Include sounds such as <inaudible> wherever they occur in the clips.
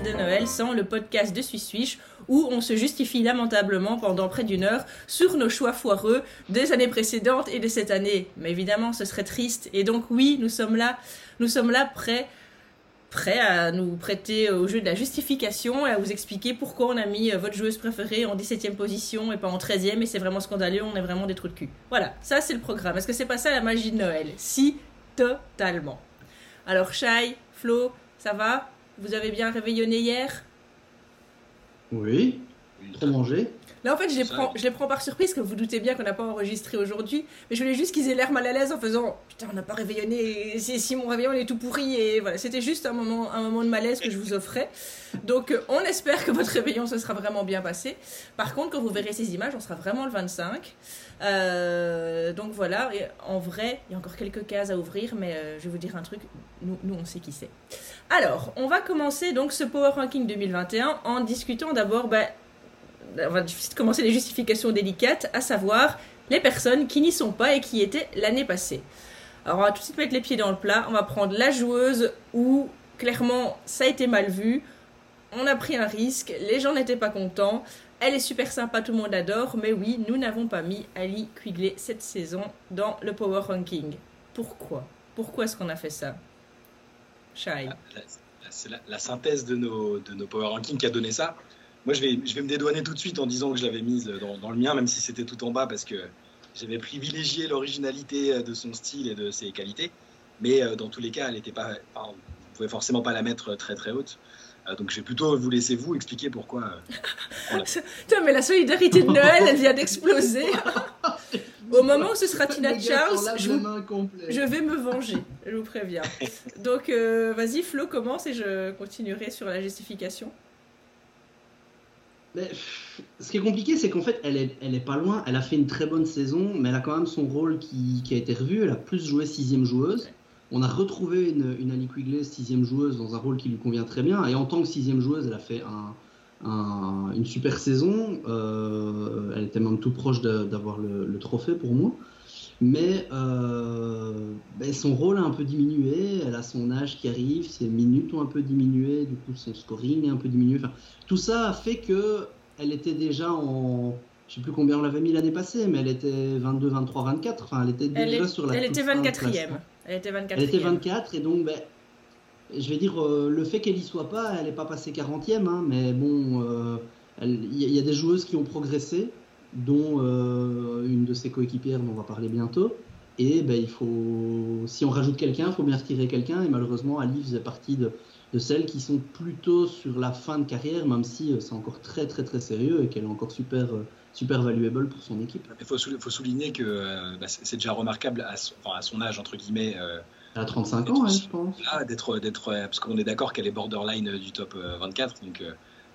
de Noël sans le podcast de Swiss Swish où on se justifie lamentablement pendant près d'une heure sur nos choix foireux des années précédentes et de cette année. Mais évidemment, ce serait triste. Et donc oui, nous sommes là, nous sommes là prêts prêt à nous prêter au jeu de la justification et à vous expliquer pourquoi on a mis euh, votre joueuse préférée en 17e position et pas en 13e et c'est vraiment scandaleux, on est vraiment des trous de cul. Voilà, ça c'est le programme. Est-ce que c'est pas ça la magie de Noël? Si, totalement. Alors Shai, Flo, ça va? Vous avez bien réveillonné hier? Oui, trop mangé Là, en fait, je les, prends, je les prends par surprise, que vous doutez bien qu'on n'a pas enregistré aujourd'hui. Mais je voulais juste qu'ils aient l'air mal à l'aise en faisant Putain, on n'a pas réveillonné. Si, si, mon réveillon est tout pourri. Et voilà, c'était juste un moment, un moment de malaise que je vous offrais. Donc, euh, on espère que votre réveillon se sera vraiment bien passé. Par contre, quand vous verrez ces images, on sera vraiment le 25. Euh, donc voilà, et en vrai, il y a encore quelques cases à ouvrir, mais euh, je vais vous dire un truc, nous, nous on sait qui c'est. Alors, on va commencer donc ce Power Ranking 2021 en discutant d'abord bah, on va commencer les justifications délicates, à savoir les personnes qui n'y sont pas et qui étaient l'année passée. Alors on va tout de suite mettre les pieds dans le plat, on va prendre la joueuse où clairement ça a été mal vu, on a pris un risque, les gens n'étaient pas contents, elle est super sympa, tout le monde adore, mais oui, nous n'avons pas mis Ali Quigley cette saison dans le Power Ranking. Pourquoi? Pourquoi est-ce qu'on a fait ça? Shai C'est la, synthèse de nos, de nos Power Rankings qui a donné ça. Moi, je vais, je vais me dédouaner tout de suite en disant que je l'avais mise dans, le mien, même si c'était tout en bas, parce que j'avais privilégié l'originalité de son style et de ses qualités. Mais euh, dans tous les cas, elle était pas, enfin, vous pouvez forcément pas la mettre très très haute. Euh, donc, je vais plutôt vous laisser vous expliquer pourquoi. Euh, <laughs> mais la solidarité de Noël, elle vient d'exploser. <laughs> Au moment où ce sera <laughs> Tina Charles, je, je, vais me venger, je vous préviens. Donc, vas-y, Flo, commence et je continuerai sur la justification ce qui est compliqué, c'est qu'en fait, elle est, elle est pas loin. Elle a fait une très bonne saison, mais elle a quand même son rôle qui, qui a été revu. Elle a plus joué sixième joueuse. On a retrouvé une, une Annie Quigley, sixième joueuse, dans un rôle qui lui convient très bien. Et en tant que sixième joueuse, elle a fait un, une super saison. Euh, elle était même tout proche d'avoir le, le, trophée pour moi. Mais euh, ben son rôle a un peu diminué, elle a son âge qui arrive, ses minutes ont un peu diminué, du coup son scoring est un peu diminué. Enfin, tout ça a fait que elle était déjà en, je sais plus combien on l'avait mis l'année passée, mais elle était 22, 23, 24. Enfin, elle était déjà sur la. Elle était 24e. Elle était 24 Elle était 24 et donc, ben, je vais dire, euh, le fait qu'elle y soit pas, elle n'est pas passée 40e, hein, mais bon, euh, il y, a des joueuses qui ont progressé dont euh, une de ses coéquipières dont on va parler bientôt. Et ben, il faut, si on rajoute quelqu'un, il faut bien retirer quelqu'un. Et malheureusement, Ali faisait partie de, celles qui sont plutôt sur la fin de carrière, même si c'est encore très très très sérieux et qu'elle est encore super, super valuable pour son équipe. Il faut, souligner que bah, c'est déjà remarquable à son, âge, entre guillemets. Elle a 35 ans, hein, je pense. d'être, d'être, parce qu'on est d'accord qu'elle est borderline du top 24. Donc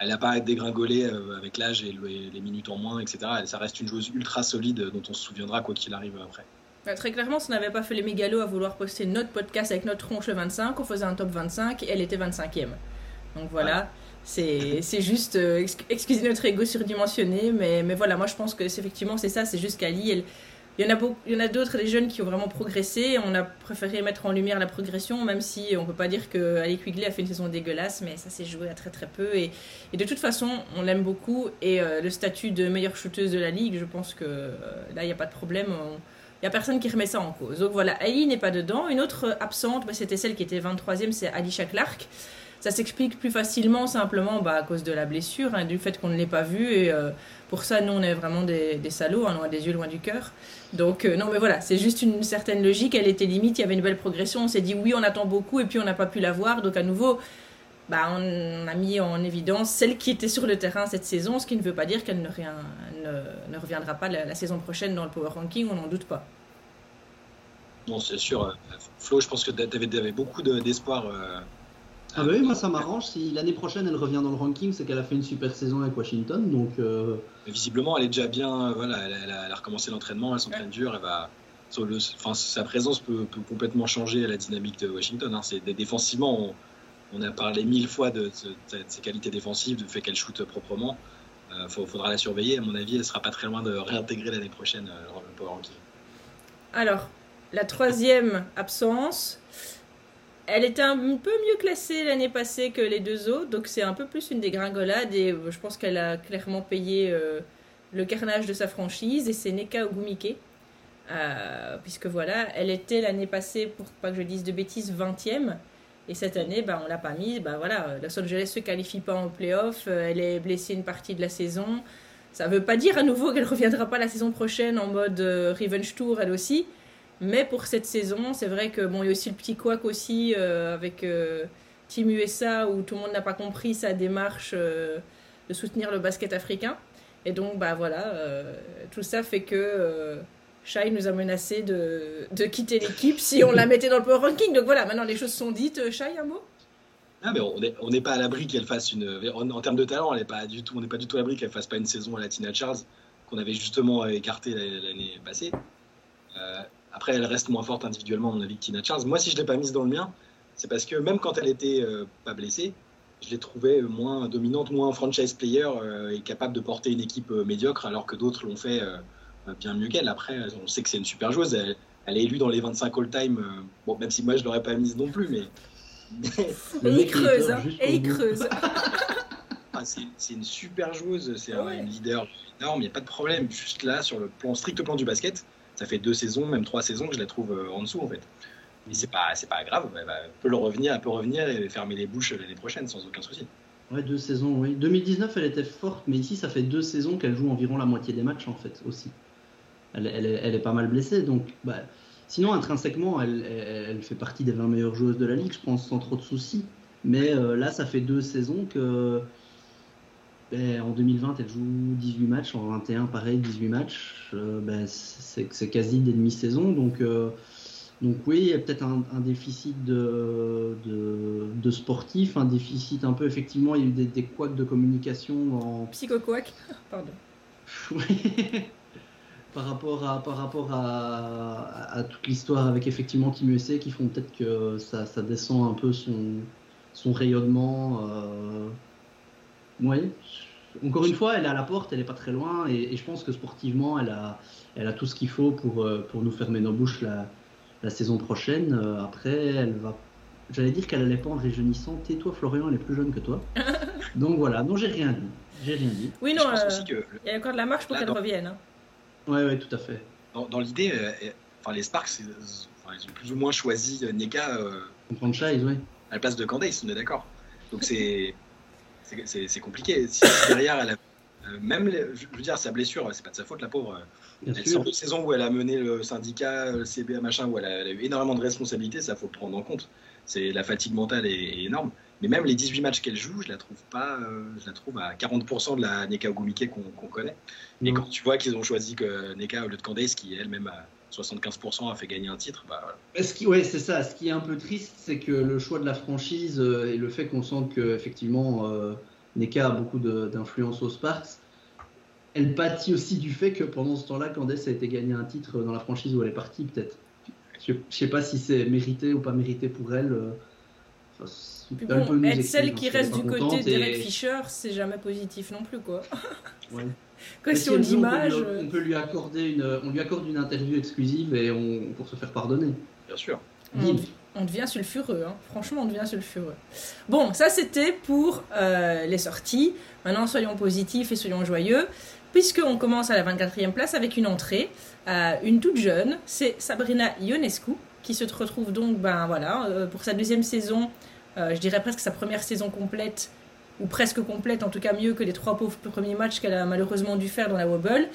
elle n'a pas dégringolé euh, avec l'âge et les minutes en moins, etc. Ça reste une joueuse ultra solide dont on se souviendra quoi qu'il arrive après. Bah, très clairement, si on n'avait pas fait les mégalos à vouloir poster notre podcast avec notre tronche le 25, on faisait un top 25 et elle était 25e. Donc voilà, c'est juste, euh, excusez notre ego surdimensionné, mais, mais voilà, moi je pense que effectivement c'est ça, c'est juste qu'Ali, elle, il y en a, d'autres, des jeunes qui ont vraiment progressé. On a préféré mettre en lumière la progression, même si on peut pas dire que Ali Quigley a fait une saison dégueulasse, mais ça s'est joué à très très peu. Et, de toute façon, on l'aime beaucoup. Et euh, le statut de meilleure shooteuse de la ligue, je pense que euh, là, il n'y a pas de problème. Il n'y a personne qui remet ça en cause. Donc voilà, Ali n'est pas dedans. Une autre absente, bah, c'était celle qui était 23e, c'est Alicia Clark. Ça s'explique plus facilement simplement bah, à cause de la blessure, hein, du fait qu'on ne l'ait pas vue. Euh, pour ça, nous, on est vraiment des, salauds, hein, on a des yeux loin du cœur. Donc, euh, non, mais voilà, c'est juste une certaine logique. Elle était limite, il y avait une belle progression. On s'est dit, oui, on attend beaucoup, et puis on n'a pas pu la voir. Donc, à nouveau, bah, on a mis en évidence celle qui était sur le terrain cette saison, ce qui ne veut pas dire qu'elle ne, reviendra pas la, saison prochaine dans le Power Ranking, on n'en doute pas. Non, c'est sûr. Flo, je pense que tu avais, beaucoup d'espoir. Ah bah oui, moi ça m'arrange. Si l'année prochaine elle revient dans le ranking, c'est qu'elle a fait une super saison avec Washington. Donc, euh, visiblement, elle est déjà bien. Voilà, elle, a, recommencé l'entraînement, elle s'entraîne dur. Elle va, le, enfin, sa présence peut, complètement changer la dynamique de Washington. Hein. C'est défensivement, on, a parlé mille fois de, ses qualités défensives, du fait qu'elle shoote proprement. Il euh, faudra la surveiller. À mon avis, elle sera pas très loin de réintégrer l'année prochaine euh, le Power Ranking. Alors, la troisième absence, elle était un peu mieux classée l'année passée que les deux autres, donc c'est un peu plus une dégringolade et je pense qu'elle a clairement payé le carnage de sa franchise et c'est Neka Ogumike. puisque voilà, elle était l'année passée, pour pas que je dise de bêtises, 20e. Et cette année, bah, on l'a pas mise. Bah, voilà, Los Angeles se qualifie pas en playoff. elle est blessée une partie de la saison. Ça veut pas dire à nouveau qu'elle reviendra pas la saison prochaine en mode euh, Revenge Tour elle aussi. Mais pour cette saison, c'est vrai que bon, il y a aussi le petit couac aussi euh, avec euh, Team USA où tout le monde n'a pas compris sa démarche de soutenir le basket africain. Et donc bah voilà, tout ça fait que Shai nous a menacé de, de quitter l'équipe si on la mettait dans le power ranking. Donc voilà, maintenant les choses sont dites. Shai, un mot? Ah, mais on n'est pas à l'abri qu'elle fasse une. En, termes de talent, elle pas du tout, on n'est pas du tout à l'abri qu'elle fasse pas une saison à la Tina Charles, qu'on avait justement écarté l'année passée. Euh, après, elle reste moins forte individuellement, à mon avis, que Tina Charles. Moi, si je ne l'ai pas mise dans le mien, c'est parce que même quand elle était euh, pas blessée, je l'ai trouvée moins dominante, moins franchise player euh, et capable de porter une équipe médiocre, alors que d'autres l'ont fait bien mieux qu'elle. Après, on sait que c'est une super joueuse. Elle, elle, est élue dans les 25 all-time. bon, même si moi, je l'aurais pas mise non plus, mais <laughs> et il creuse, hein. et il creuse. Ah, c'est une super joueuse, c'est une leader énorme, il n'y a pas de problème. Juste là, sur le plan strict plan du basket, ça fait deux saisons, même trois saisons que je la trouve euh, en dessous en fait. Mais c'est pas, c'est pas grave, elle, peut le revenir, elle peut revenir et fermer les bouches l'année prochaine sans aucun souci. Ouais, deux saisons, oui. 2019, elle était forte, mais ici, ça fait deux saisons qu'elle joue environ la moitié des matchs en fait aussi. Elle, elle, est, elle est, pas mal blessée, donc bah, Sinon, intrinsèquement, elle, fait partie des 20 meilleures joueuses de la ligue, je pense, sans trop de soucis. Mais euh, là, ça fait deux saisons que. Ben, en 2020, elle joue 18 matchs, en 21, pareil, 18 matchs. Euh, ben, c'est quasi des demi-saisons. Donc, euh, donc, oui, il y a peut-être un, déficit de, de, sportif, un déficit un peu, effectivement, il y a eu des, des couacs de communication. En... <laughs> Psycho-couac, pardon. oui <laughs> par rapport à, par rapport à, toute l'histoire avec effectivement Team USA qui font peut-être que ça, descend un peu son, son rayonnement. Euh... Oui. Encore une fois, elle est à la porte, elle n'est pas très loin, et, je pense que sportivement, elle a, elle a tout ce qu'il faut pour, euh, pour nous fermer nos bouches la, la saison prochaine. Euh, après, elle va. J'allais dire qu'elle n'allait pas en réjeunissant. Tais-toi, Florian, elle est plus jeune que toi. <laughs> Donc voilà, non, j'ai rien dit. J'ai rien dit. Oui, non, euh, il y a encore de la marche pour qu'elle revienne. Hein. Oui, tout à fait. Dans, l'idée, euh, enfin, les Sparks, ils ont plus ou moins choisi euh, Neka euh, franchise, oui. à la place de Candace, on est d'accord. Donc c'est c'est compliqué. Si <coughs> derrière, elle a, même, je veux dire, sa blessure, c'est pas de sa faute, la pauvre. Bien elle sort de saison où elle a mené le syndicat, le CBA, machin, où elle a, eu énormément de responsabilités, ça faut le prendre en compte. C'est la fatigue mentale est énorme. Mais même les 18 matchs qu'elle joue, je la trouve pas, euh, je la trouve à 40% de la Neka Ogumike qu'on connaît. Et quand tu vois qu'ils ont choisi que Neka au lieu de Candace, qui elle-même à 75% a fait gagner un titre, bah Ce qui, ouais, c'est ça. Ce qui est un peu triste, c'est que le choix de la franchise euh, et le fait qu'on sente que effectivement euh, Neka a beaucoup d'influence aux Sparks, elle pâtit aussi du fait que pendant ce temps-là, Candace a été gagné un titre dans la franchise où elle est partie, peut-être. Je, ne sais pas si c'est mérité ou pas mérité pour elle bon, être celle qui reste du côté d'Eric Fischer, c'est jamais positif non plus, quoi. Ouais. Question d'image. On, peut lui accorder une, on lui accorde une interview exclusive et on, pour se faire pardonner. Bien sûr. On, devient sulfureux, hein. franchement, on devient sulfureux. Bon, ça c'était pour euh, les sorties. Maintenant, soyons positifs et soyons joyeux, puisqu'on commence à la 24e place avec une entrée, euh, une toute jeune, c'est Sabrina Ionescu, qui se retrouve donc, ben voilà, euh, pour sa deuxième saison euh, je dirais presque sa première saison complète, ou presque complète, en tout cas mieux que les trois pauvres premiers matchs qu'elle a malheureusement dû faire dans la Wobble.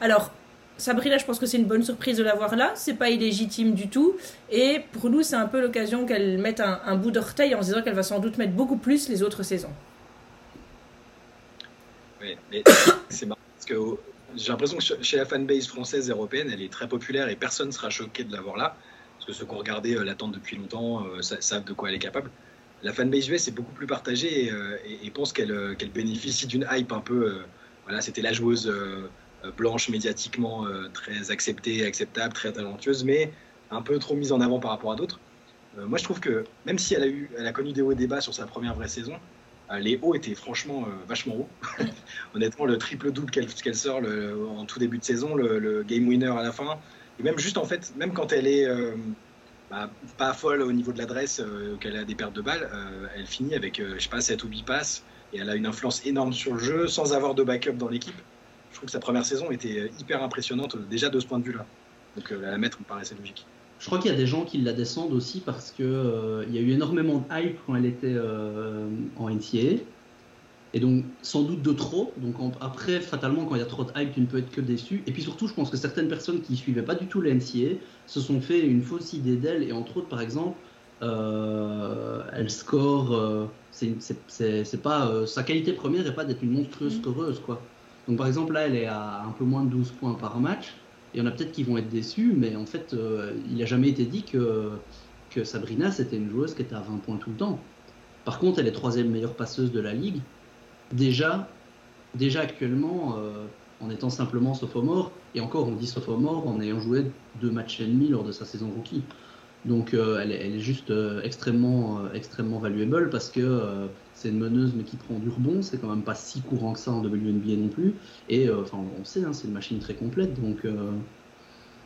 Alors, Sabrina, je pense que c'est une bonne surprise de l'avoir là. C'est pas illégitime du tout. Et pour nous, c'est un peu l'occasion qu'elle mette un, bout d'orteil en se disant qu'elle va sans doute mettre beaucoup plus les autres saisons. Oui, mais <coughs> c'est marrant parce que j'ai l'impression que chez la fanbase française et européenne, elle est très populaire et personne ne sera choqué de l'avoir là. Parce que ceux qui ont regardé euh, l'attente depuis longtemps euh, savent de quoi elle est capable la fanbase US est beaucoup plus partagée et, euh, pense euh, qu'elle bénéficie d'une hype un peu. Euh, voilà, c'était la joueuse blanche médiatiquement très acceptée, acceptable, très talentueuse, mais un peu trop mise en avant par rapport à d'autres. moi, je trouve que même si elle a, eu, elle a connu des hauts et des bas sur sa première vraie saison, les hauts étaient franchement vachement hauts. <laughs> Honnêtement, le triple-double qu'elle sort en tout début de saison, le, game winner à la fin, et même juste en fait, même quand elle est bah, pas folle au niveau de l'adresse, euh, qu'elle a des pertes de balles, euh, elle finit avec, euh, je sais pas, 7 ou 8 passes, et elle a une influence énorme sur le jeu sans avoir de backup dans l'équipe. Je trouve que sa première saison était hyper impressionnante déjà de ce point de vue-là. Donc la mettre me paraissait logique. Je crois qu'il y a des gens qui la descendent aussi parce que il y a eu énormément de hype quand elle était en NCAA. Et donc, sans doute de trop. Donc, après, fatalement, quand il y a trop de hype, tu ne peux être que déçu. Et puis surtout, je pense que certaines personnes qui suivaient pas du tout la NCA se sont fait une fausse idée d'elle. Et entre autres, par exemple, euh, elle score. Euh, c'est pas euh, sa qualité première n'est pas d'être une monstrueuse scoreuse, quoi. Donc, par exemple, là, elle est à un peu moins de 12 points par match. Il y en a peut-être qui vont être déçus, mais en fait, il n'a jamais été dit que, que Sabrina, c'était une joueuse qui était à 20 points tout le temps. Par contre, elle est troisième meilleure passeuse de la ligue déjà, déjà actuellement, euh, en étant simplement sophomore, et encore on dit sophomore en ayant joué deux matchs et demi lors de sa saison rookie. Donc euh, elle, est, juste euh, extrêmement, extrêmement valuable parce que c'est une meneuse mais qui prend du rebond, c'est quand même pas si courant que ça en WNBA non plus. Et enfin on sait, hein, c'est une machine très complète. Donc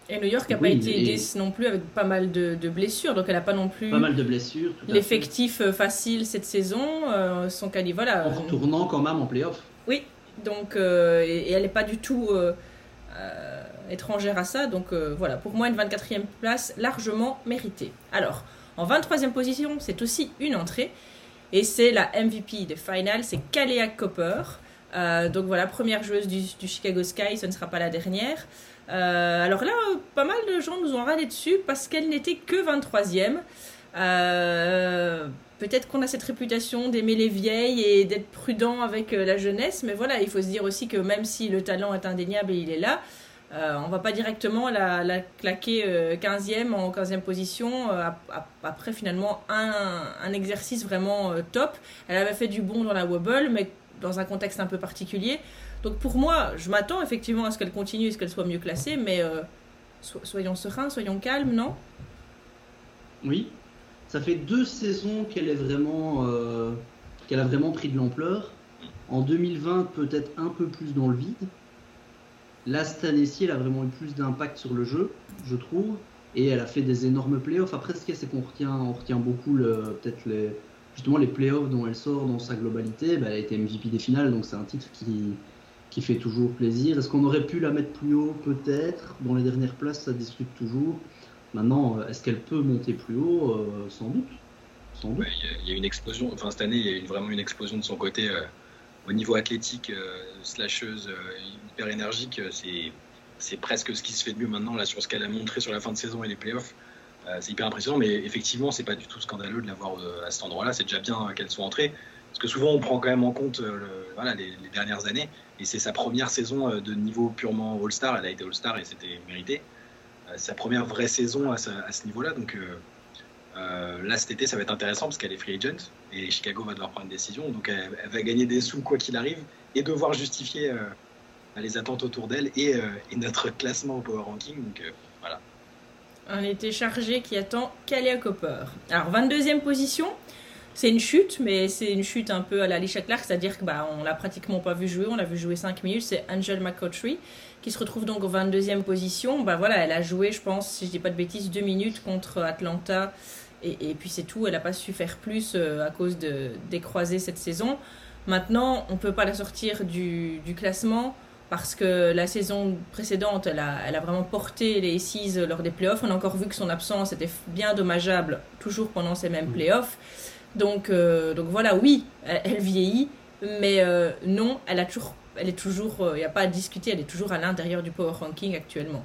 et New York n'a pas été aidée non plus avec pas mal de, blessures, donc elle n'a pas non plus. Pas mal de blessures. L'effectif euh, facile cette saison, euh, son cali, voilà. En retournant quand même en playoff. Oui, donc euh, et, elle n'est pas du tout étrangère à ça, donc voilà, pour moi une 24e place largement méritée. Alors, en 23e position, c'est aussi une entrée, et c'est la MVP de Final, c'est Kalea Copper. donc voilà, première joueuse du, du Chicago Sky, ce ne sera pas la dernière. Euh, alors là, pas mal de gens nous ont râlé dessus parce qu'elle n'était que 23e. Euh, peut-être qu'on a cette réputation d'aimer les vieilles et d'être prudent avec euh, la jeunesse, mais voilà, il faut se dire aussi que même si le talent est indéniable et il est là, euh, on va pas directement la, claquer 15e en 15e position après finalement un, un exercice vraiment top. Elle avait fait du bon dans la wobble, mais dans un contexte un peu particulier. Donc pour moi, je m'attends effectivement à ce qu'elle continue et ce qu'elle soit mieux classée, mais euh, soyons sereins, soyons calmes, non? Oui, ça fait deux saisons qu'elle est vraiment, euh, qu'elle a vraiment pris de l'ampleur. En 2020, peut-être un peu plus dans le vide. Là, cette année-ci, elle a vraiment eu plus d'impact sur le jeu, je trouve. Et elle a fait des énormes playoffs. Après, ce qu'il y a, c'est qu'on retient, on retient beaucoup peut-être les, justement les playoffs dont elle sort dans sa globalité. Bah, elle a été MVP des finales, donc c'est un titre qui, qui fait toujours plaisir. Est-ce qu'on aurait pu la mettre plus haut Peut-être? Dans les dernières places, ça discute toujours. Maintenant, euh, est-ce qu'elle peut monter plus haut? Euh, Sans doute. Il y, a une explosion. Enfin, cette année, il y a vraiment une explosion de son côté euh, au niveau athlétique, slasheuse, hyper énergique. c'est c'est presque ce qui se fait de mieux maintenant là sur ce qu'elle a montré sur la fin de saison et les playoffs. c'est hyper impressionnant, mais effectivement, c'est pas du tout scandaleux de l'avoir à cet endroit-là. C'est déjà bien qu'elle soit entrée. Parce que souvent, on prend quand même en compte voilà, les, dernières années. Et c'est sa première saison euh, de niveau purement All-Star. Elle a été All-Star et c'était mérité. Euh, sa première vraie saison à, ce niveau-là. Donc euh, là, cet été, ça va être intéressant parce qu'elle est free agent et Chicago va devoir prendre une décision. Donc elle, va gagner des sous quoi qu'il arrive et devoir justifier les attentes autour d'elle et, notre classement au Power Ranking. Donc voilà. Un été chargé qui attend Kalia Copper. Alors 22e position. C'est une chute, mais c'est une chute un peu à la Lisha Clark, c'est-à-dire qu'on bah, l'a pratiquement pas vu jouer, on l'a vu jouer 5 minutes. C'est Angel McCautry qui se retrouve donc en 22e position. Bah voilà, elle a joué, je pense, si je dis pas de bêtises, 2 minutes contre Atlanta. Et, puis c'est tout, elle n'a pas su faire plus euh, à cause de, des croisés cette saison. Maintenant, on ne peut pas la sortir du, classement parce que la saison précédente, elle a, elle a vraiment porté les Aces lors des playoffs. On a encore vu que son absence était bien dommageable, toujours pendant ces mêmes playoffs. Donc, euh, donc voilà, oui, elle, vieillit, mais euh, non, elle, a toujours, elle est toujours, il euh, n'y a pas à discuter, elle est toujours à l'intérieur du power ranking actuellement.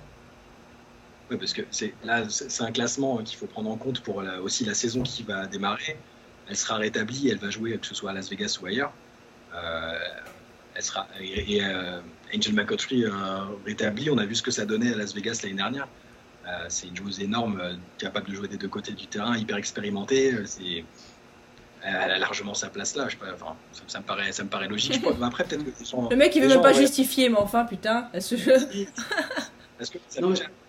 Oui, parce que c'est là, c'est un classement qu'il faut prendre en compte pour aussi la saison qui va démarrer. Elle sera rétablie, elle va jouer que ce soit à Las Vegas ou ailleurs. elle sera et, Angel McCautry rétablie. On a vu ce que ça donnait à Las Vegas l'année dernière. c'est une joueuse énorme, capable de jouer des deux côtés du terrain, hyper expérimentée. C'est elle a largement sa place là. Je enfin, ça, me paraît, ça me paraît logique. Je après, peut-être le mec, il veut même pas justifier, mais enfin, putain, ce jeu. Parce que ça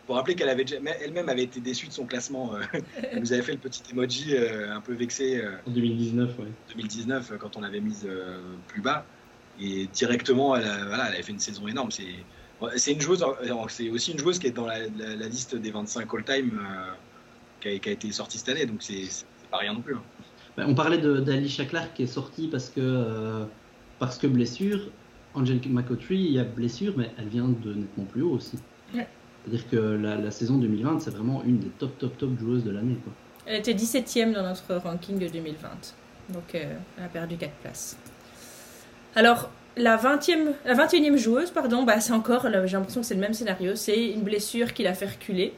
pour rappeler qu'elle avait elle-même avait été déçue de son classement. Euh, elle nous avait fait le petit emoji euh, un peu vexé. Euh, en 2019, oui. 2019, quand on l'avait mise plus bas. Et directement, elle, voilà, elle avait fait une saison énorme. C'est, c'est une joueuse, c'est aussi une joueuse qui est dans la, liste des 25 all-time qui, a, été sorti cette année, donc c'est pas rien non plus. Hein. Bah, on parlait d'Alicia Clark qui est sortie parce que, parce que blessure. Angelique McCautry, il y a blessure, mais elle vient de nettement plus haut aussi. C'est-à-dire que la, saison 2020, c'est vraiment une des top, top, top joueuses de l'année. Elle était 17ème dans notre ranking de 2020. Donc, elle a perdu 4 places. Alors, la 20e, la 21e joueuse, pardon, bah, c'est encore, j'ai l'impression que c'est le même scénario, c'est une blessure qui l'a fait reculer.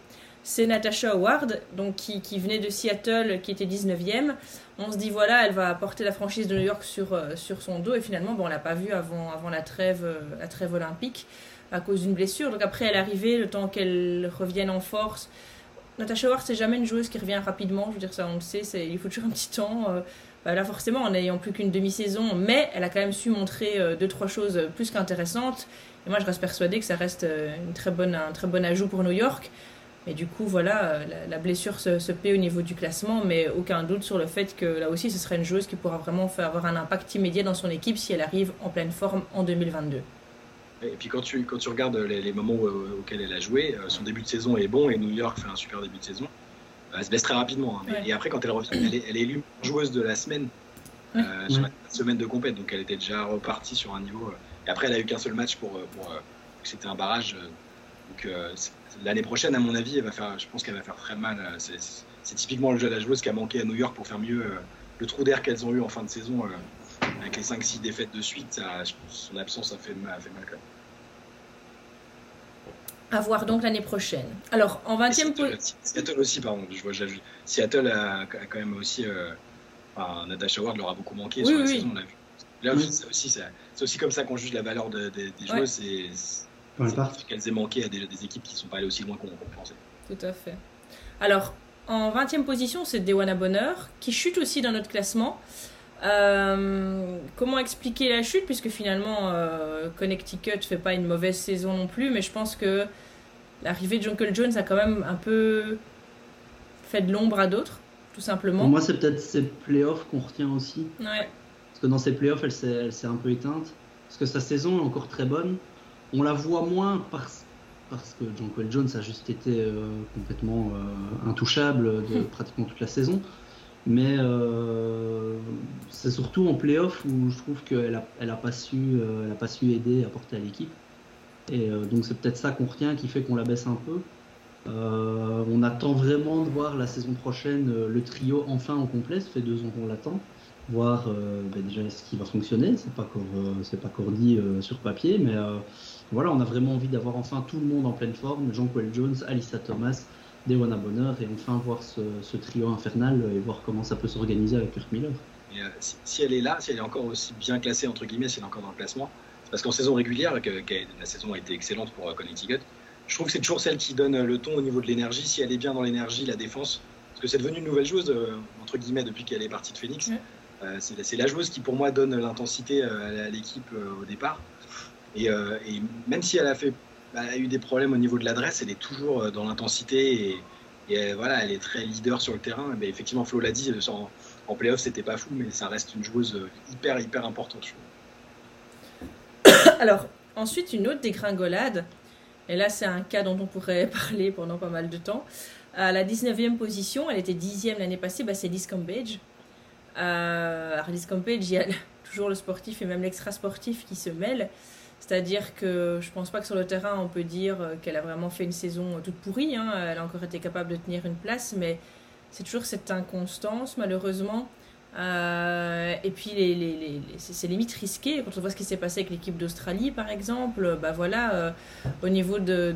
C'est Natasha Howard, donc qui, qui, venait de Seattle, qui était 19e. On se dit, voilà, elle va porter la franchise de New York sur, euh, sur son dos, et finalement, bon, on l'a pas vue avant, avant la, trêve, euh, la trêve olympique à cause d'une blessure. Donc après, elle est arrivée, le temps qu'elle revienne en force. Natasha Howard, c'est jamais une joueuse qui revient rapidement, je veux dire, ça on le sait, il faut toujours un petit temps. Euh, bah, là, forcément, en n'ayant plus qu'une demi-saison, mais elle a quand même su montrer euh, deux, trois choses plus qu'intéressantes. Et moi, je reste persuadée que ça reste une très bonne, un très bon ajout pour New York. Mais du coup, voilà, euh, la, blessure se, se, paie au niveau du classement, mais aucun doute sur le fait que là aussi, ce serait une joueuse qui pourra vraiment faire avoir un impact immédiat dans son équipe si elle arrive en pleine forme en 2022. Et puis quand tu, quand tu regardes les, moments auxquels elle a joué, son début de saison est bon et New York fait un super début de saison elle se blesse très rapidement. Hein. Et après, quand elle revient, elle est, élue joueuse de la semaine, euh, sur la semaine de compète, donc elle était déjà repartie sur un niveau. Euh, et après, elle a eu qu'un seul match pour, euh, pour c'était un barrage. Donc l'année prochaine, à mon avis, elle va faire, je pense qu'elle va faire très mal. C'est typiquement le jeu de la joueuse qui a manqué à New York pour faire mieux. le trou d'air qu'elles ont eu en fin de saison, avec les 5-6 défaites de suite, son absence a fait, a fait mal quand même. À voir donc l'année prochaine. Alors, en 20e position. Seattle aussi, pardon, je vois, Seattle a, quand même aussi. Euh, enfin, Natasha Ward leur a beaucoup manqué sur la saison, on l'a vu. Là c'est aussi, aussi, comme ça qu'on juge la valeur des joueurs, c'est qu'elles aient manqué à des, équipes qui ne sont pas allées aussi loin qu'on pensait. Tout à fait. Alors, en 20e position, c'est Dewana Bonheur, qui chute aussi dans notre classement. Euh, comment expliquer la chute Puisque finalement, euh, Connecticut fait pas une mauvaise saison non plus, mais je pense que l'arrivée de Jungle Jones a quand même un peu fait de l'ombre à d'autres, tout simplement. Pour moi, c'est peut-être ces playoffs qu'on retient aussi. Parce que dans ces playoffs, elle s'est un peu éteinte. Parce que sa saison est encore très bonne. On la voit moins parce, parce que Jungle Jones a juste été euh, complètement intouchable de pratiquement toute la saison. Mais euh, c'est surtout en playoff où je trouve qu'elle n'a elle a pas, su, euh, a pas su aider, apporter à l'équipe. Et euh, donc c'est peut-être ça qu'on retient qui fait qu'on la baisse un peu. on attend vraiment de voir la saison prochaine le trio enfin en complet. Ça fait deux ans qu'on l'attend. Voir ben déjà ce qui va fonctionner. C'est pas encore, c'est pas encore dit sur papier, mais voilà, on a vraiment envie d'avoir enfin tout le monde en pleine forme. Jean-Paul Jones, Alyssa Thomas, Dewana Bonheur et enfin voir ce, trio infernal et voir comment ça peut s'organiser avec Kurt Miller. Euh, si, elle est là, si elle est encore aussi bien classée, entre guillemets, si elle est encore dans le classement, parce qu'en saison régulière, que, la saison a été excellente pour euh, Connecticut, je trouve que c'est toujours celle qui donne le ton au niveau de l'énergie, si elle est bien dans l'énergie, la défense, parce que c'est devenu une nouvelle joueuse, euh, entre guillemets, depuis qu'elle est partie de Phoenix. c'est la joueuse qui, pour moi, donne l'intensité à l'équipe au départ. Et, et, même si elle a elle eu des problèmes au niveau de l'adresse, elle est toujours euh, dans l'intensité et, euh, voilà, elle est très leader sur le terrain. Effectivement, Flo l'a dit, euh, en, en playoff, c'était pas fou, mais ça reste une joueuse hyper, hyper importante. <coughs> Alors, ensuite, une autre dégringolade. Et là, c'est un cas dont on pourrait <laughs> parler pendant pas mal de temps. À la 19e position, elle était 10e l'année passée, bah, c'est Liz Cambage. Euh, alors, Liz Cambage, il y a <laughs> toujours le sportif et même l'extra sportif qui se mêlent. C'est-à-dire que je pense pas que sur le terrain, on peut dire euh, qu'elle a vraiment fait une saison euh, toute pourrie. Hein. Elle a encore été capable de tenir une place, mais c'est toujours cette inconstance, malheureusement. Euh, et puis, les, les, les, c'est limite risqué quand on voit ce qui s'est passé avec l'équipe d'Australie, par exemple. Bah voilà, au niveau de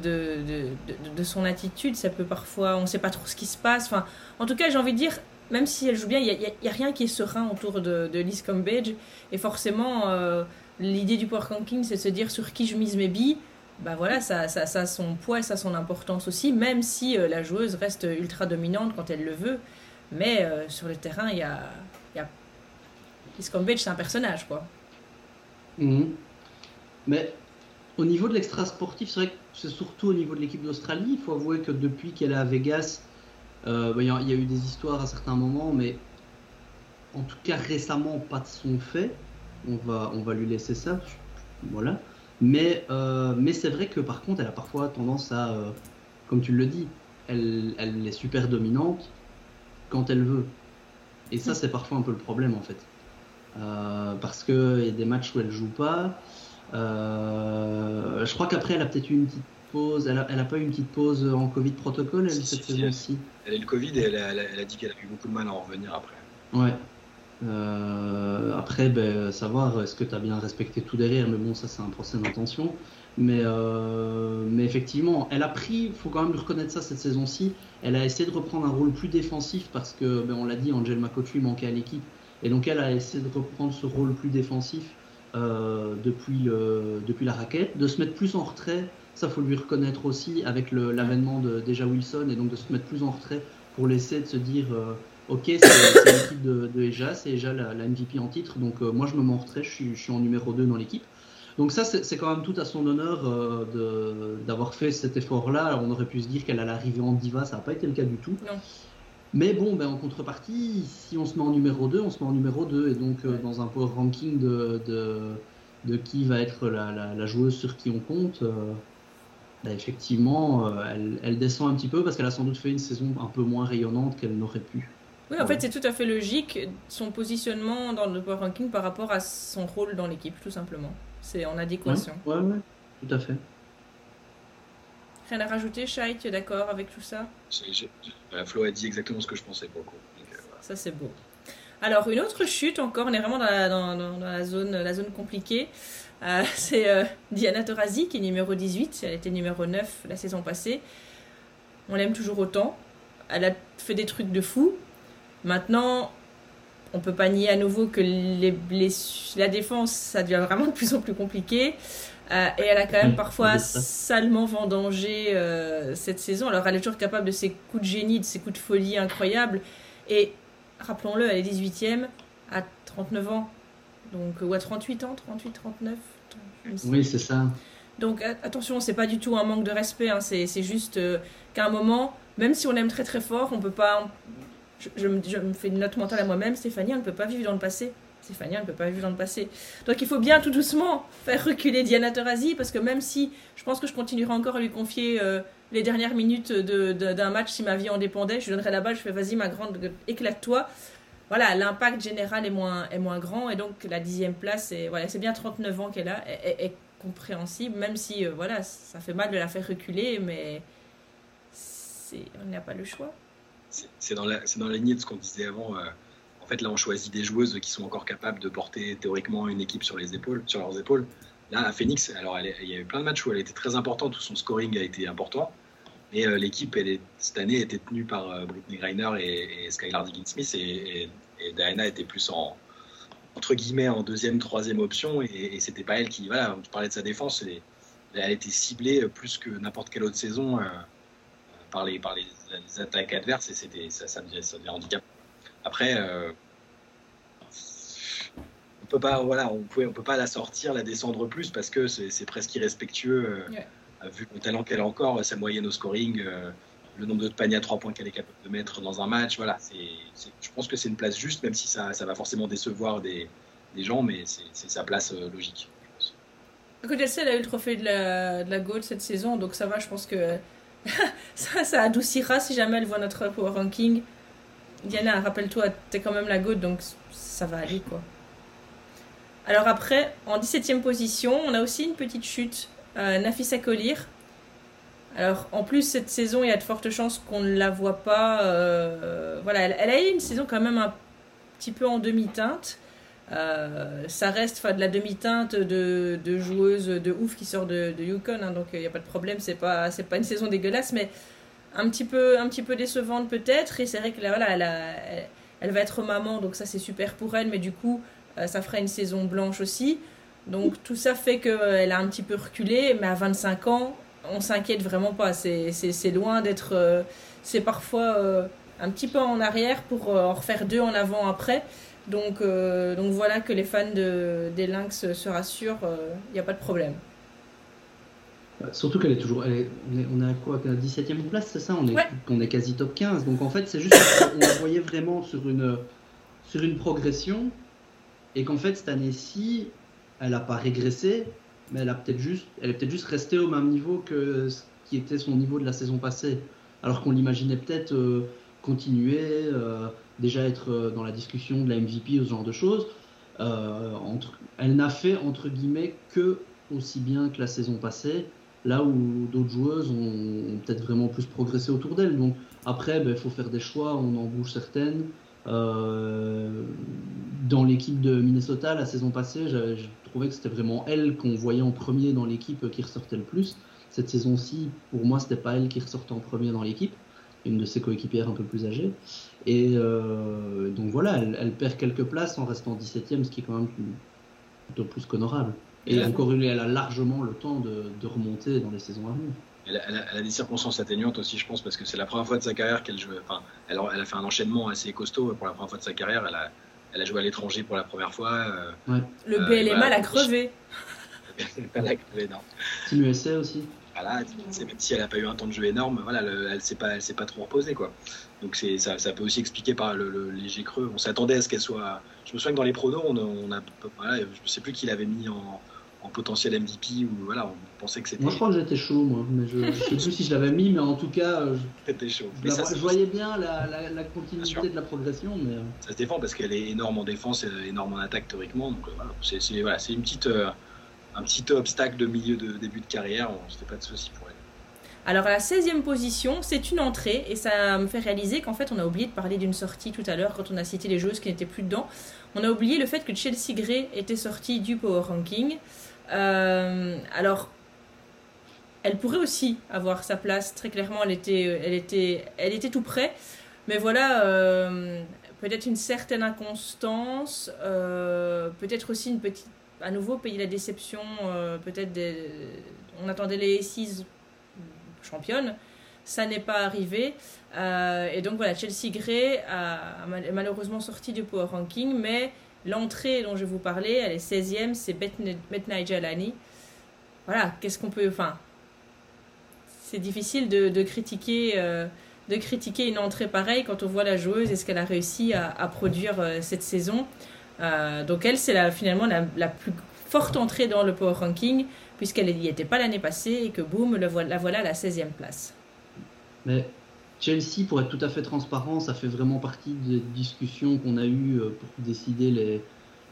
son attitude, ça peut parfois, on ne sait pas trop ce qui se passe. En tout cas, j'ai envie de dire, même si elle joue bien, il n'y a, a, rien qui est serein autour de, de Liz Cambage. Et forcément, l'idée du power ranking, c'est de se dire sur qui je mise mes billes. Bah voilà, ça, ça, ça a son poids, ça a son importance aussi, même si euh, la joueuse reste ultra dominante quand elle le veut. Mais euh, sur le terrain, il y a, y a... c'est un personnage, quoi. Mhm. Mais au niveau de l'extra sportif, c'est vrai que c'est surtout au niveau de l'équipe d'Australie. Il faut avouer que depuis qu'elle est à Vegas, euh, bah, il y, a eu des histoires à certains moments, mais en tout cas récemment, pas de son fait on va, on va lui laisser ça. Voilà. Mais, euh, mais c'est vrai que par contre, elle a parfois tendance à, euh, comme tu le dis, elle, elle est super dominante, quand elle veut. Et ça, c'est parfois un peu le problème en fait. Euh, parce qu'il y a des matchs où elle joue pas. Je crois qu'après, elle a peut-être eu une petite pause. Elle a, pas eu une petite pause en Covid protocole elle, cette saison-ci? Elle a eu le Covid et elle a, elle a, dit qu'elle a eu beaucoup de mal à en revenir après. Ouais. Euh, après, ben, savoir est-ce que tu as bien respecté tout derrière, mais bon, ça c'est un procès d'intention. Mais, euh, mais effectivement, elle a pris, il faut quand même lui reconnaître ça cette saison-ci, elle a essayé de reprendre un rôle plus défensif parce que, ben, on l'a dit, Angel Makotu manquait à l'équipe. Et donc elle a essayé de reprendre ce rôle plus défensif euh, depuis, la raquette, de se mettre plus en retrait, ça faut lui reconnaître aussi avec l'avènement de déjà Wilson, et donc de se mettre plus en retrait pour laisser de se dire ok, c'est l'équipe de, de Eja, c'est Eja la, MVP en titre, donc euh, moi je me mets en retrait, je suis, en numéro 2 dans l'équipe. Donc ça, c'est quand même tout à son honneur euh, d'avoir fait cet effort-là. On aurait pu se dire qu'elle allait arriver en diva, ça n'a pas été le cas du tout. Mais bon, ben, en contrepartie, si on se met en numéro 2, on se met en numéro 2. Et donc, euh, dans un power ranking de, de, qui va être la, joueuse sur qui on compte, ben, effectivement, elle, elle, descend un petit peu parce qu'elle a sans doute fait une saison un peu moins rayonnante qu'elle n'aurait pu. Oui, en fait, c'est tout à fait logique son positionnement dans le power ranking par rapport à son rôle dans l'équipe, tout simplement. C'est en adéquation. Ouais, ouais, tout à fait. Rien à rajouter, Shai, tu es d'accord avec tout ça? Flo a dit exactement ce que je pensais pour euh, Ça, c'est beau. Alors, une autre chute encore, on est vraiment dans la, dans, la, zone, la zone compliquée. Euh, <laughs> c'est euh, Diana Taurasi qui est numéro 18. Elle était numéro 9 la saison passée. On l'aime toujours autant. Elle a fait des trucs de fou. Maintenant, on peut pas nier à nouveau que les la défense, ça devient vraiment de plus en plus compliqué. Euh, et elle a quand même parfois salement vendangé euh, cette saison. Alors elle est toujours capable de ses coups de génie, de ses coups de folie incroyables. Et rappelons-le, elle est 18e à 39 ans. Donc, ou à 38 ans, 38, 39. Oui, c'est ça. Donc attention, c'est pas du tout un manque de respect. Hein. C'est juste euh, qu'à un moment, même si on aime très très fort, on peut pas je, me, fais une note mentale à moi-même, Stéphanie, on ne peut pas vivre dans le passé. Stéphanie, on ne peut pas vivre dans le passé. Donc il faut bien tout doucement faire reculer Diana Taurasi, parce que même si je pense que je continuerai encore à lui confier euh, les dernières minutes d'un match, si ma vie en dépendait, je lui donnerais la balle, je fais vas-y ma grande, éclate-toi. Voilà, l'impact général est moins, est moins grand, et donc la dixième place, c'est voilà, bien 39 ans qu'elle a, est, compréhensible, même si euh, voilà, ça fait mal de la faire reculer, mais on n'a pas le choix c'est dans, la, lignée de ce qu'on disait avant. Euh, en fait, là, on choisit des joueuses qui sont encore capables de porter théoriquement une équipe sur, les épaules, sur leurs épaules. Là, à Phoenix, alors il y a eu plein de matchs où elle était très importante, où son scoring a été important. Mais euh, l'équipe, cette année, était tenue par euh, Britney Griner et, Skylar Diggins-Smith. Et, Diana était plus en, entre guillemets, en deuxième, troisième option. Et, c'était pas elle qui. Voilà, tu parlais de sa défense. Elle, elle était ciblée plus que n'importe quelle autre saison par les, par les, attaques adverses et c'était, ça, ça, devient, ça devient handicap. Après, euh, on peut pas, voilà, on peut, on peut pas la sortir, la descendre plus parce que c'est, presque irrespectueux euh, vu le talent qu'elle a encore, sa moyenne au scoring, euh, le nombre de paniers à trois points qu'elle est capable de mettre dans un match. Voilà, c'est, je pense que c'est une place juste, même si ça, ça va forcément décevoir des, des gens, mais c'est, sa place logique. Écoute, elle a eu le trophée de la, de la Gold cette saison, donc ça va, je pense que <laughs> ça, ça adoucira si jamais elle voit notre power ranking. Diana, rappelle-toi, t'es quand même la goutte, donc ça va aller quoi. Alors après, en 17ème position, on a aussi une petite chute. Euh, Nafisa. Alors en plus, cette saison, il y a de fortes chances qu'on ne la voit pas. Euh, voilà, elle, a eu une saison quand même un petit peu en demi-teinte. Euh, ça reste de la demi-teinte de, joueuses de ouf qui sort de, Yukon, hein, donc il n'y a pas de problème, c'est pas, une saison dégueulasse, mais un petit peu, décevante peut-être. Et c'est vrai que là, voilà, elle, va être maman, donc ça c'est super pour elle, mais du coup, euh, ça fera une saison blanche aussi. Donc tout ça fait qu'elle a un petit peu reculé, mais à 25 ans, on s'inquiète vraiment pas. C'est, loin d'être. Euh, c'est parfois un petit peu en arrière pour en refaire deux en avant après. Donc, euh, donc voilà que les fans de, des Lynx se rassurent, il euh, n'y a pas de problème. Bah, surtout qu'elle est toujours. on, est, à quoi 17ème place, c'est ça? On est, on est quasi top 15. Donc en fait, c'est juste qu'on la voyait vraiment sur une, sur une progression. Et qu'en fait, cette année-ci, elle n'a pas régressé, mais elle, a peut juste, elle est peut-être juste restée au même niveau que ce qui était son niveau de la saison passée. Alors qu'on l'imaginait peut-être. Euh, continuer, déjà être dans la discussion de la MVP ou ce genre de choses. entre, elle n'a fait entre guillemets que aussi bien que la saison passée, là où d'autres joueuses ont, peut-être vraiment plus progressé autour d'elle. Donc après, il ben, faut faire des choix, on en bouge certaines. Euh, dans l'équipe de Minnesota la saison passée, je, trouvais que c'était vraiment elle qu'on voyait en premier dans l'équipe qui ressortait le plus. Cette saison-ci, pour moi, c'était pas elle qui ressortait en premier dans l'équipe, une de ses coéquipières un peu plus âgée. Et euh, donc voilà, elle, perd quelques places en restant 17ème, ce qui est quand même plutôt plus qu'honorable. Et encore une, elle a largement le temps de, remonter dans les saisons à venir. Elle a, des circonstances atténuantes aussi, je pense, parce que c'est la première fois de sa carrière qu'elle joue. Enfin, elle, elle, a fait un enchaînement assez costaud pour la première fois de sa carrière. Elle a, elle a joué à l'étranger pour la première fois. Euh, le BLMA euh, l'a crevé. <laughs> l'a crevé, non. Team USA aussi. Voilà, même si elle n'a pas eu un temps de jeu énorme, voilà, elle ne s'est pas, elle pas trop reposée, quoi. Donc ça, ça, peut aussi expliquer par le, léger creux. On s'attendait à ce qu'elle soit. Je me souviens que dans les pronos, on, on a, voilà, je ne sais plus qui l'avait mis en, en potentiel MVP ou voilà, on pensait que c'était. Moi je crois que j'étais chaud moi, mais je, ne sais plus si je l'avais mis, mais en tout cas, je, <laughs> chaud. je, voyais bien la, la, continuité de la progression, mais euh. ça se défend parce qu'elle est énorme en défense, et énorme en attaque théoriquement, donc euh, voilà, c'est voilà, une petite euh, un petit obstacle de milieu de début de carrière, on se fait pas de soucis pour elle. Alors à la 16e position, c'est une entrée et ça me fait réaliser qu'en fait on a oublié de parler d'une sortie tout à l'heure quand on a cité les joueuses qui n'étaient plus dedans. On a oublié le fait que Chelsea Gray était sortie du Power Ranking. Euh, alors, elle pourrait aussi avoir sa place. Très clairement, elle était, elle était, elle était tout près. Mais voilà, euh, peut-être une certaine inconstance, euh, peut-être aussi une petite, à nouveau payer la déception. peut-être on attendait les 6 championnes. Ça n'est pas arrivé. et donc voilà, Chelsea Gray a, malheureusement sorti du Power Ranking, mais L'entrée dont je vous parlais, elle est 16e, c'est Bet Jalani. Voilà, qu'est-ce qu'on peut. Enfin, c'est difficile de, critiquer, euh, de critiquer une entrée pareille quand on voit la joueuse et ce qu'elle a réussi à, produire euh, cette saison. Euh, donc, elle, c'est finalement la, plus forte entrée dans le Power Ranking, puisqu'elle n'y était pas l'année passée et que boum, la voilà à la 16e place. Mais Chelsea, pour être tout à fait transparent, ça fait vraiment partie des discussions qu'on a eues euh, pour décider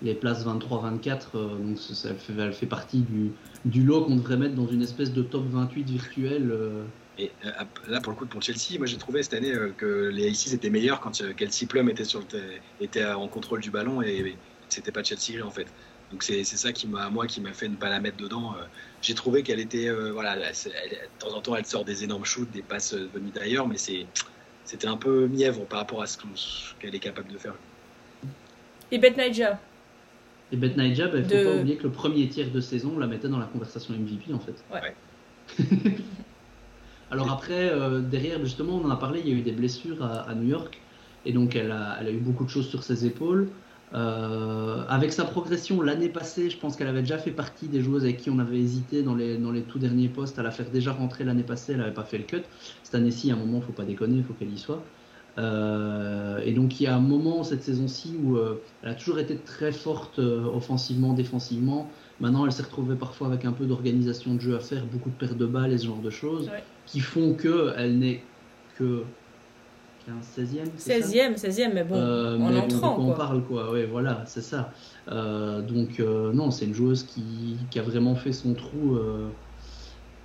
les, places 23-24. Euh, donc ça fait, elle fait partie du, lot qu'on devrait mettre dans une espèce de top 28 virtuel. Et là, pour le coup, pour Chelsea, moi j'ai trouvé cette année que les Aces étaient meilleurs quand Kelsey Plum était, sur était en contrôle du ballon et, c'était pas Chelsea en fait. Donc c'est ça qui m'a moi qui m'a fait ne pas la mettre dedans. J'ai trouvé qu'elle était euh, voilà, de temps en temps elle sort des énormes shoots, des passes venues d'ailleurs, mais c'est c'était un peu mièvre par rapport à ce qu'elle est capable de faire. Et Bet Naija Et Bet Naija, il ne faut pas oublier que le premier tiers de saison, on la mettait dans la conversation MVP en fait. Ouais. <laughs> Alors après, euh, derrière, justement, on en a parlé, il y a eu des blessures à, New York, et donc elle a, eu beaucoup de choses sur ses épaules. Euh, avec sa progression l'année passée, je pense qu'elle avait déjà fait partie des joueuses avec qui on avait hésité dans les, dans les tout derniers postes à la faire déjà rentrer l'année passée. Elle n'avait pas fait le cut. Cette année-ci, à un moment, il faut pas déconner, il faut qu'elle y soit. Euh, et donc il y a un moment cette saison-ci où elle a toujours été très forte offensivement, défensivement. Maintenant, elle s'est retrouvée parfois avec un peu d'organisation de jeu à faire, beaucoup de pertes de balles et ce genre de choses, qui font qu'elle n'est que 16e 16e, 16e, mais bon, euh, en entrant. on parle, quoi, ouais, voilà, c'est ça. Euh, donc, euh, non, c'est une joueuse qui, qui, a vraiment fait son trou.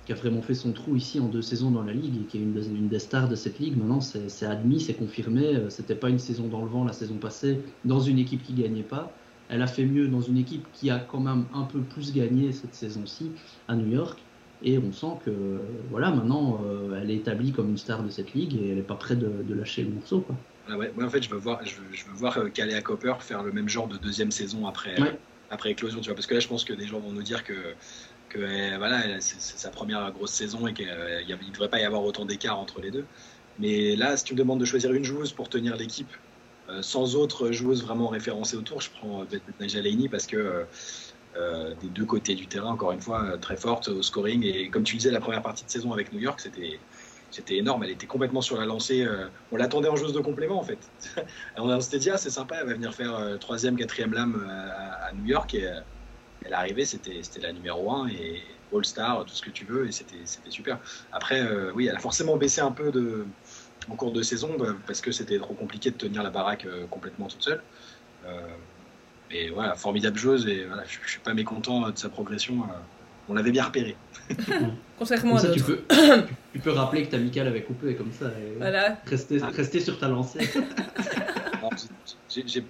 qui a vraiment fait son trou ici en deux saisons dans la ligue et qui est une, une des stars de cette ligue. Maintenant, c'est admis, c'est confirmé. C'était pas une saison dans le vent la saison passée dans une équipe qui gagnait pas. Elle a fait mieux dans une équipe qui a quand même un peu plus gagné cette saison-ci à New York. Et on sent que voilà, maintenant, euh, elle est établie comme une star de cette ligue et elle n'est pas prête de, lâcher le morceau. Quoi. Ah ouais, moi, en fait, je veux voir, je veux, je veux voir euh, Copper faire le même genre de deuxième saison après, après éclosion. Tu vois, parce que là, je pense que des gens vont nous dire que, que eh, voilà, c'est sa première grosse saison et qu'il ne devrait pas y avoir autant d'écart entre les deux. Mais là, si tu me demandes de choisir une joueuse pour tenir l'équipe, euh, sans autre joueuse vraiment référencée autour, je prends Najah Leini parce que euh, des deux côtés du terrain, encore une fois, euh, très forte au scoring. Et comme tu disais, la première partie de saison avec New York, c'était énorme. Elle était complètement sur la lancée. Euh, on l'attendait en joueuse de complément, en fait. <laughs> on s'était dit, ah, c'est sympa, elle va venir faire troisième, quatrième lame à, New York. Et elle est arrivée, c'était la numéro un et All-Star, tout ce que tu veux, et c'était super. Après, oui, elle a forcément baissé un peu de, en cours de saison bah, parce que c'était trop compliqué de tenir la baraque complètement toute seule. et voilà, formidable joueuse et voilà, je, ne suis pas mécontent de sa progression. on l'avait bien repéré. <laughs> Contrairement à tu peux, tu peux rappeler que ta Michael avait coupé comme ça. Et voilà. Rester, rester sur ta lancée. <laughs>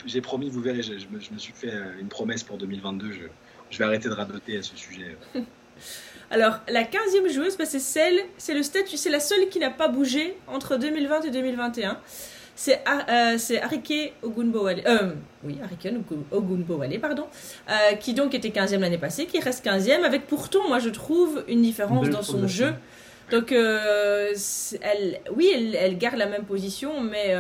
J'ai promis, vous verrez, je, me, je, me, suis fait une promesse pour 2022. Je, je vais arrêter de radoter à ce sujet. <laughs> Alors, la 15e joueuse, bah, c'est celle, c'est le statut, c'est la seule qui n'a pas bougé entre 2020 et 2021. C'est euh, Arike Ogunbowale, euh, oui, Arike Ogunbowale, pardon, euh, qui donc était 15e l'année passée, qui reste 15e, avec pourtant, moi je trouve, une différence dans son jeu. Donc, euh, elle, oui, elle, elle, garde la même position, mais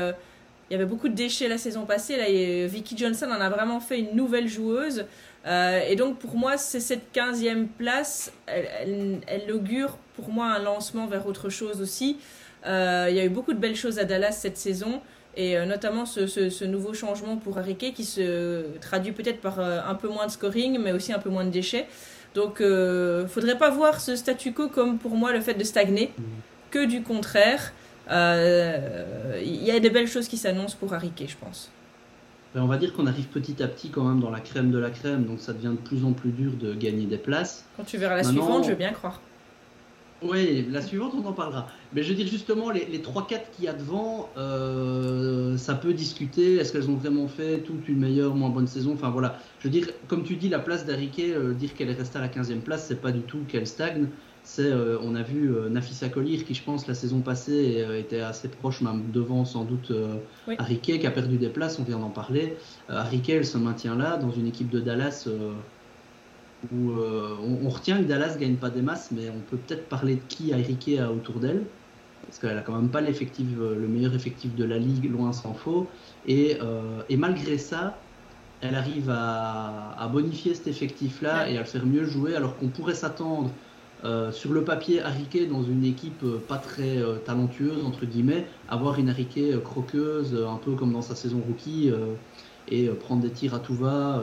il y avait beaucoup de déchets la saison passée. Là, et Vicky Johnson en a vraiment fait une nouvelle joueuse. Euh, et donc pour moi, c'est cette 15e place, elle, elle, augure pour moi un lancement vers autre chose aussi. Euh, il y a eu beaucoup de belles choses à Dallas cette saison, et euh, notamment ce, ce, nouveau changement pour Harike qui se traduit peut-être par un peu moins de scoring, mais aussi un peu moins de déchets. Donc il ne faudrait pas voir ce statu quo comme pour moi le fait de stagner, mmh. que du contraire. Il y a des belles choses qui s'annoncent pour Harike, je pense. Ben, on va dire qu'on arrive petit à petit quand même dans la crème de la crème, donc ça devient de plus en plus dur de gagner des places. Quand tu verras la suivante, je veux bien croire. Oui, la suivante, on en parlera. Mais je veux dire justement, les, les 3-4 qu'il y a devant, euh, ça peut discuter. Est-ce qu'elles ont vraiment fait toute une meilleure, moins bonne saison? Enfin voilà, je veux dire, comme tu dis, la place d'Ariké, euh, dire qu'elle est restée à la 15e place, c'est pas du tout qu'elle stagne c'est euh, on a vu euh, Nafisa Kolir qui je pense la saison passée euh, était assez proche même devant sans doute oui. qui a perdu des places on vient d'en parler. Harry elle se maintient là dans une équipe de Dallas où on, retient que Dallas gagne pas des masses mais on peut peut-être parler de qui Harry a autour d'elle parce qu'elle a quand même pas l'effectif le meilleur effectif de la ligue loin s'en faut. Et, et malgré ça elle arrive à, à bonifier cet effectif là et à le faire mieux jouer alors qu'on pourrait s'attendre euh, sur le papier, Harriquet dans une équipe euh, pas très euh, talentueuse, entre guillemets, avoir une Harriquet croqueuse, un peu comme dans sa saison rookie, et prendre des tirs à tout va,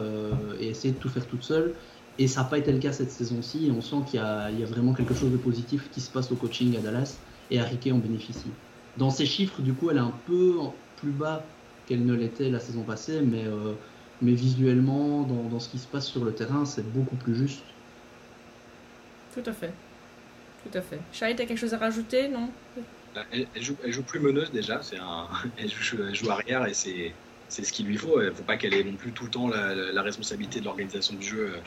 et essayer de tout faire toute seule. Et ça n'a pas été le cas cette saison-ci, et on sent qu'il y, a vraiment quelque chose de positif qui se passe au coaching à Dallas, et Harriquet en bénéficie. Dans ses chiffres, du coup, elle est un peu plus bas qu'elle ne l'était la saison passée, mais, visuellement, dans, ce qui se passe sur le terrain, c'est beaucoup plus juste. Tout à fait. Tout à fait. Shai, t'as quelque chose à rajouter, non? Bah, elle, joue, elle joue plus meneuse déjà. C'est un, <laughs> elle, joue, arrière et c'est, c'est ce qu'il lui faut. Il ne faut pas qu'elle ait non plus tout le temps la, responsabilité de l'organisation du jeu euh,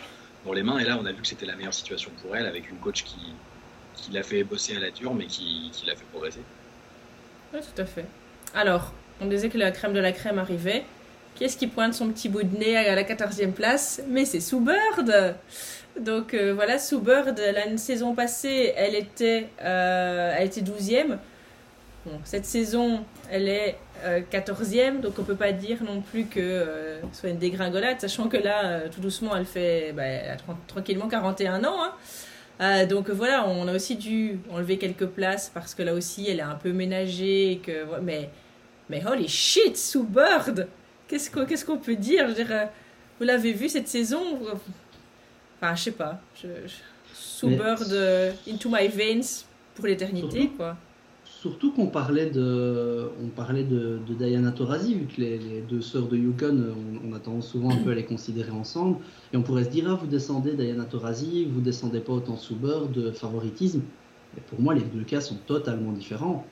dans les mains. Et là, on a vu que c'était la meilleure situation pour elle avec une coach qui, qui l'a fait bosser à la dure, mais qui, qui l'a fait progresser. Oui, tout à fait. Alors, on disait que la crème de la crème arrivait. Qui est-ce qui pointe son petit bout de nez à la 14e place Mais c'est Sue Bird donc euh, voilà, Sue Bird, la saison passée, elle était, euh, elle était 12e. Bon, cette saison, elle est 14e, euh, donc on peut pas dire non plus que ce soit une dégringolade, sachant que là, tout doucement, elle fait bah, elle a tranquillement 41 ans. Hein. donc voilà, on a aussi dû enlever quelques places parce que là aussi, elle est un peu ménagée. Mais, mais holy shit, Sue Bird Qu'est-ce qu'on peut dire, Je dire Vous l'avez vu cette saison? Enfin, je sais pas. Je, de Into My Veins pour l'éternité, quoi. Surtout qu'on parlait de, on parlait de, Diana Taurasi, vu que les, deux sœurs de Yukon, on, a tendance souvent un peu à les considérer ensemble. Et on pourrait se dire, ah, vous descendez Diana Taurasi, vous descendez pas autant Souber de favoritisme. Pour moi, les deux cas sont totalement différents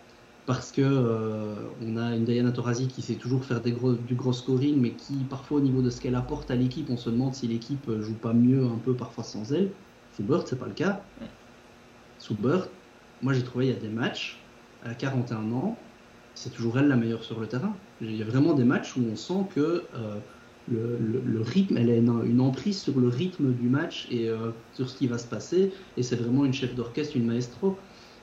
parce que euh, on a une Diana Taurasi qui sait toujours faire des gros, du gros scoring, mais qui parfois au niveau de ce qu'elle apporte à l'équipe, on se demande si l'équipe joue pas mieux un peu parfois sans elle. Soubert, c'est pas le cas. Soubert, moi j'ai trouvé il y a des matchs à 41 ans, c'est toujours elle la meilleure sur le terrain. Il y a vraiment des matchs où on sent que euh, le, rythme, elle a une, emprise sur le rythme du match et euh, sur ce qui va se passer, et c'est vraiment une chef d'orchestre, une maestro.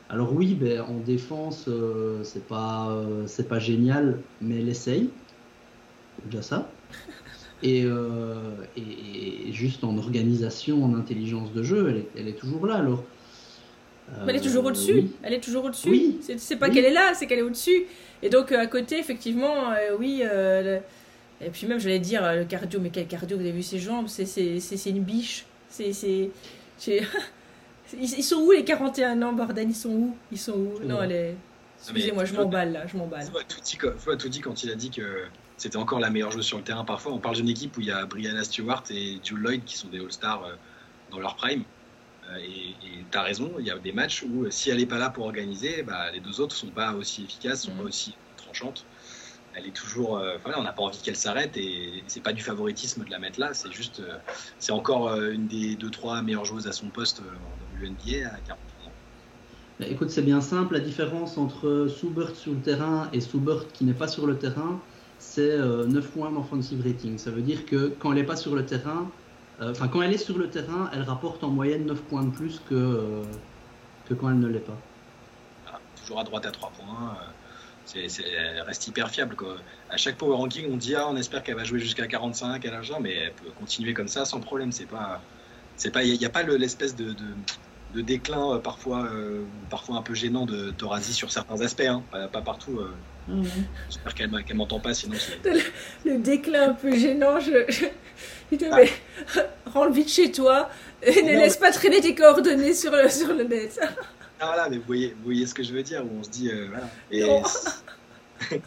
Alors oui, ben, en défense, euh, c'est pas euh, c'est pas génial, mais elle essaye. Déjà ça. Euh, et, juste en organisation, en intelligence de jeu, elle est, elle est toujours là. Alors. elle est toujours au-dessus. Elle est toujours au-dessus. Oui. C'est pas qu'elle est là, c'est qu'elle est au-dessus. Et donc à côté, effectivement, oui. Et puis même, j'allais dire le cardio, mais quel cardio Vous avez vu ses jambes C'est une biche. C'est Ils, sont où les 41 ans, bordel? Ils sont où? Ils sont où? Non, elle est Excusez-moi, je m'emballe là, je m'emballe. Flo a tout dit quand il a dit que c'était encore la meilleure joueuse sur le terrain. Parfois, on parle d'une équipe où il y a Brianna Stewart et Jules Lloyd qui sont des All-Stars euh, dans leur prime. Euh, et tu as raison, il y a des matchs où euh, si elle n'est pas là pour organiser, bah, les deux autres sont pas aussi efficaces, sont pas mhm. aussi tranchantes. Elle est toujours. voilà, on n'a pas envie qu'elle s'arrête et c'est pas du favoritisme de la mettre là, c'est juste. c'est encore une des deux, trois meilleures joueuses à son poste en WNBA à 40 bah, écoute, c'est bien simple. La différence entre Soubert sur le terrain et Soubert qui n'est pas sur le terrain, c'est 9 euh, points d'offensive rating. Ça veut dire que quand elle n'est pas sur le terrain, euh, enfin quand elle est sur le terrain, elle rapporte en moyenne 9 points de plus que, euh, que quand elle ne l'est pas. Ah, toujours à droite à 3 points. C'est, elle reste hyper fiable. Quoi. À chaque power ranking, on dit ah, on espère qu'elle va jouer jusqu'à 45 à l'argent, mais elle peut continuer comme ça sans problème. C'est pas, c'est pas, il n'y a, pas l'espèce de, de, déclin parfois, parfois un peu gênant de Thorasie sur certains aspects, hein. pas, partout. Mhm. J'espère qu'elle m'entend pas, sinon le, le, déclin un peu gênant, je, je, ah. rentre vite chez toi et ne laisse pas traîner tes coordonnées sur le, sur le net. Voilà, mais vous voyez, vous voyez ce que je veux dire, où on se dit, euh, voilà. Et <laughs>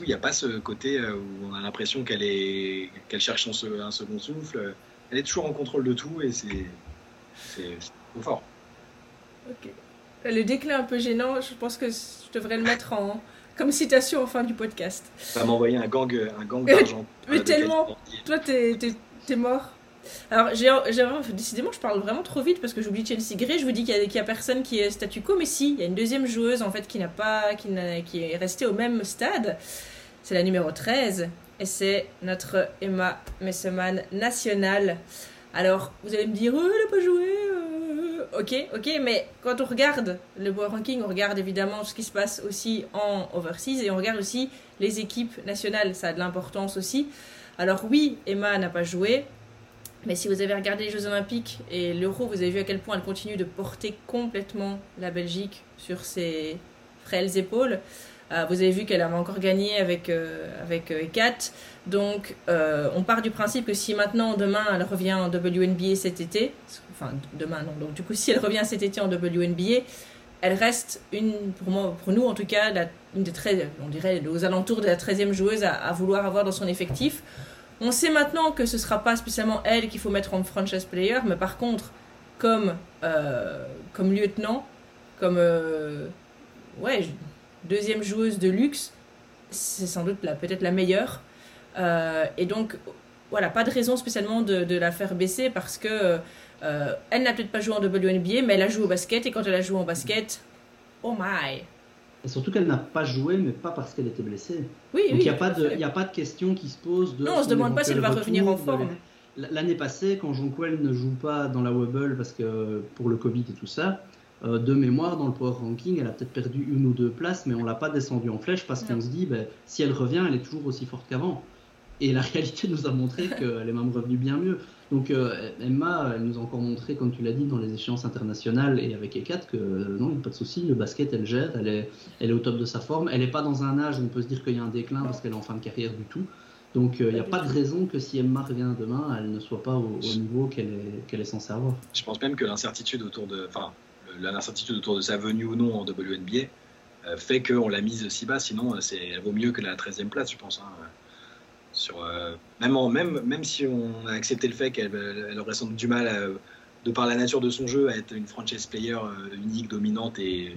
il n'y a pas ce côté euh, où on a l'impression qu'elle est, qu'elle cherche un second souffle. Elle est toujours en contrôle de tout et c'est, c'est trop fort. Ok. Le déclin un peu gênant, je pense que je devrais le mettre en, comme citation en fin du podcast. Ça m'a envoyé un gang, un gang <laughs> d'argent. Mais tellement, toi t'es, t'es, mort. Alors, j'ai, décidément, je parle vraiment trop vite parce que j'oublie Chelsea Gray. Je vous dis qu'il y, a, personne qui est statu quo, mais si, il y a une deuxième joueuse en fait qui n'a pas, qui, qui est restée au même stade. C'est la numéro 13 et c'est notre Emma Messeman nationale. Alors, vous allez me dire, oh, elle n'a pas joué, ok, ok, mais quand on regarde le Power Ranking, on regarde évidemment ce qui se passe aussi en overseas et on regarde aussi les équipes nationales. Ça a de l'importance aussi. Alors oui, Emma n'a pas joué, mais si vous avez regardé les Jeux Olympiques et l'Euro, vous avez vu à quel point elle continue de porter complètement la Belgique sur ses frêles épaules. Euh, vous avez vu qu'elle avait encore gagné avec, euh, avec euh, Donc, on part du principe que si maintenant, demain, elle revient en WNBA cet été, enfin demain non, donc du coup, si elle revient cet été en WNBA, elle reste une, pour, moi, pour nous en tout cas, une des 13, on dirait aux alentours de la 13e joueuse à, vouloir avoir dans son effectif. On sait maintenant que ce ne sera pas spécialement elle qu'il faut mettre en franchise player, mais par contre, comme, comme lieutenant, comme. ouais, deuxième joueuse de luxe, c'est sans doute peut-être la meilleure. Euh, et donc, voilà, pas de raison spécialement de, la faire baisser parce que euh, elle n'a peut-être pas joué en WNBA, mais elle a joué au basket et quand elle a joué en basket, oh my! Et surtout qu'elle n'a pas joué, mais pas parce qu'elle était blessée. Oui, Donc il n'y a, pas de, a pas de question qui se pose. De non, on se demande pas si elle va revenir en forme. L'année passée, quand Jonquel ne joue pas dans la Wobble parce que pour le Covid et tout ça, euh, de mémoire, dans le Power Ranking, elle a peut-être perdu une ou deux places, mais on l'a pas descendue en flèche parce qu'on se dit, ben, si elle revient, elle est toujours aussi forte qu'avant. Et la réalité nous a montré <laughs> qu'elle est même revenue bien mieux. Donc euh, Emma, elle nous a encore montré, comme tu l'as dit, dans les échéances internationales et avec E4, que euh, non, il n'y a pas de souci, le basket, elle gère, elle est, elle est au top de sa forme. Elle n'est pas dans un âge où on peut se dire qu'il y a un déclin parce qu'elle est en fin de carrière du tout. Donc il n'y a pas de raison que si Emma revient demain, elle ne soit pas au, niveau qu'elle est, qu'elle est censée avoir. Je pense même que l'incertitude autour de... Enfin, l'incertitude autour de sa venue ou non en WNBA euh, fait qu'on l'a mise si bas. Sinon, euh, c'est, elle vaut mieux que la 13e place, je pense. Hein. Euh, même, même, même si on a accepté le fait qu'elle elle aurait sans doute du mal, de par la nature de son jeu, à être une franchise player unique, dominante et,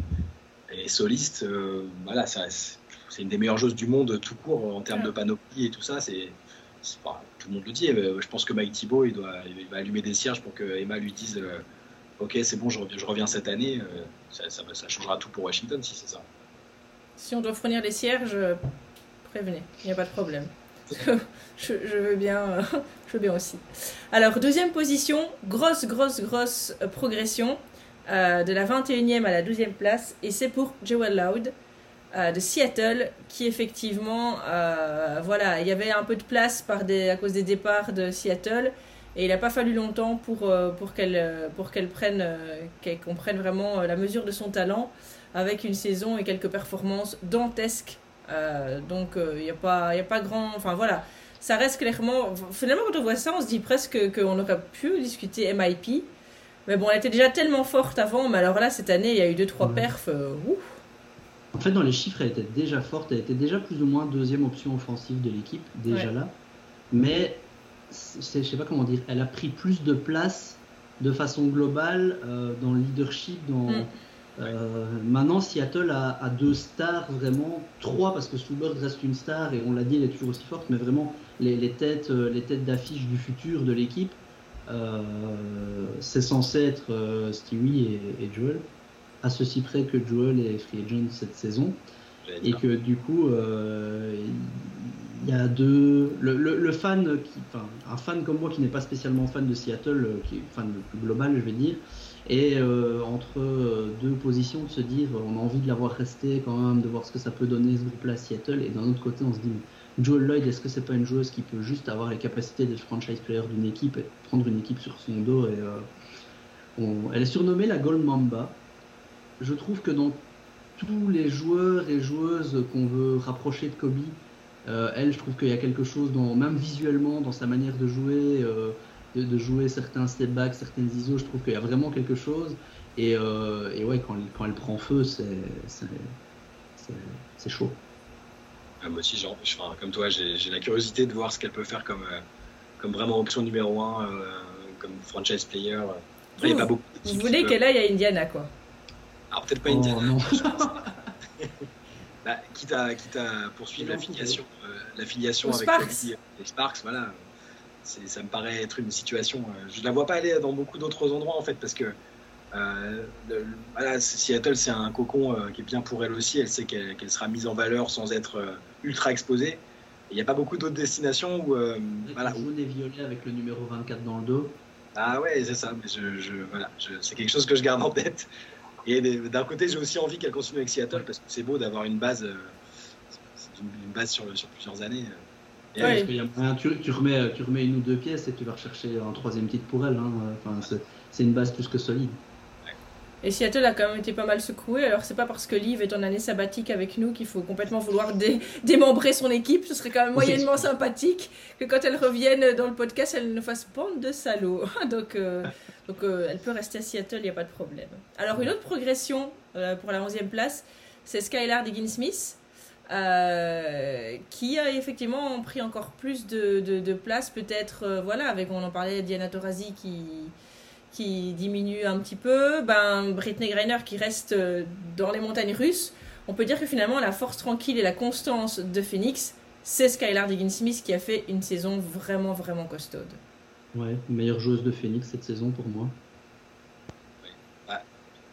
soliste, voilà, ça, c'est une des meilleures joueuses du monde tout court en termes de panoplie et tout ça. C'est, tout le monde le dit. Je pense que Mike Thibault, va allumer des cierges pour que Emma lui dise ok, c'est bon, je reviens, reviens, cette année, euh, ça, ça, changera tout pour Washington si c'est ça. Si on doit fournir des cierges, prévenez, il n'y a pas de problème. Je, veux bien, euh, <laughs> je veux bien aussi. Alors, deuxième position, grosse, grosse, grosse euh, progression de la 21e à la 12e place, et c'est pour Joel Loud. de Seattle, qui effectivement, voilà, il y avait un peu de place à cause des départs de Seattle, et il n'a pas fallu longtemps pour, euh, pour qu'elle euh, prenne, euh, vraiment la mesure de son talent avec une saison et quelques performances dantesques. Donc il n'y a, pas, y a pas grand... Enfin voilà, ça reste clairement... Finalement quand on voit ça, on se dit presque qu'on aurait pu discuter MIP. Mais bon, elle était déjà tellement forte avant, mais alors là, cette année, il y a eu 2-3 perfs. En fait, dans les chiffres, elle était déjà forte. Elle était déjà plus ou moins deuxième option offensive de l'équipe, déjà là. Mais, je sais pas comment dire, elle a pris plus de place de façon globale euh, dans le leadership. Dans, mm. Euh, maintenant, Seattle a, deux stars, vraiment trois, parce que Stuber reste une star et on l'a dit, elle est toujours aussi forte, mais vraiment les, têtes, euh, les têtes d'affiche du futur de l'équipe. c'est censé être Stewie et, Joel, à ceci près que Joel est free agent cette saison et que du coup il y a deux. Le, fan, qui, enfin, un fan comme moi qui n'est pas spécialement fan de Seattle, euh, qui est fan le plus global, je vais dire, et euh, entre euh, deux positions de se dire on a envie de l'avoir resté quand même, de voir ce que ça peut donner ce groupe-là à Seattle, et d'un autre côté on se dit Joel Lloyd, est-ce que c'est pas une joueuse qui peut juste avoir les capacités d'être franchise player d'une équipe et prendre une équipe sur son dos et, Elle est surnommée la Gold Mamba. Je trouve que dans tous les joueurs et joueuses qu'on veut rapprocher de Kobe, euh, elle, je trouve qu'il y a quelque chose, dans, même visuellement, dans sa manière de jouer, euh, de, jouer certains step back, certaines ISO, je trouve qu'il y a vraiment quelque chose. Et, euh, et ouais, quand, quand, elle prend feu, c'est chaud. Ah, moi aussi, genre, comme toi, j'ai la curiosité de voir ce qu'elle peut faire comme, comme vraiment option numéro 1, comme franchise player. il pas beaucoup vous voulez qu'elle aille à Indiana, quoi Alors peut-être pas oh, Indiana. Non. <laughs> bah, quitte, à, quitte à poursuivre l'affiliation l'affiliation avec les Sparks, voilà, ça me paraît être une situation. Euh, je ne la vois pas aller dans beaucoup d'autres endroits en fait, parce que euh, voilà, Seattle, c'est un cocon euh, qui est bien pour elle aussi. Elle sait qu'elle sera mise en valeur sans être ultra exposée. Il n'y a pas beaucoup d'autres destinations où. voilà, jaune et violet avec le numéro 24 dans le dos. Ah ouais, c'est ça. Mais je, voilà, c'est quelque chose que je garde en tête. Et d'un côté, j'ai aussi envie qu'elle continue avec Seattle parce que c'est beau d'avoir une base une, base sur, sur, plusieurs années. Euh, tu, remets, tu remets une ou deux pièces et tu vas rechercher un troisième titre pour elle. Hein. Enfin, c'est une base plus que solide. Et Seattle a quand même été pas mal secoué. Alors, c'est pas parce que Liv est en année sabbatique avec nous qu'il faut complètement vouloir <laughs> démembrer son équipe. Ce serait quand même moyennement sympathique que quand elle revienne dans le podcast, elle ne fasse bande de salauds. <laughs> donc, euh, donc euh, elle peut rester à Seattle, il n'y a pas de problème. Alors, une autre progression pour la 11e place, c'est Skylar Diggins-Smith. Euh, qui a effectivement pris encore plus de, de, place, peut-être, euh, voilà, avec, on en parlait, Diana Taurasi qui, qui diminue un petit peu, ben, Britney Greiner qui reste euh, dans les montagnes russes. On peut dire que finalement, la force tranquille et la constance de Phoenix, c'est Skylar Diggins-Smith qui a fait une saison vraiment, vraiment costaude. Ouais, meilleure joueuse de Phoenix cette saison pour moi.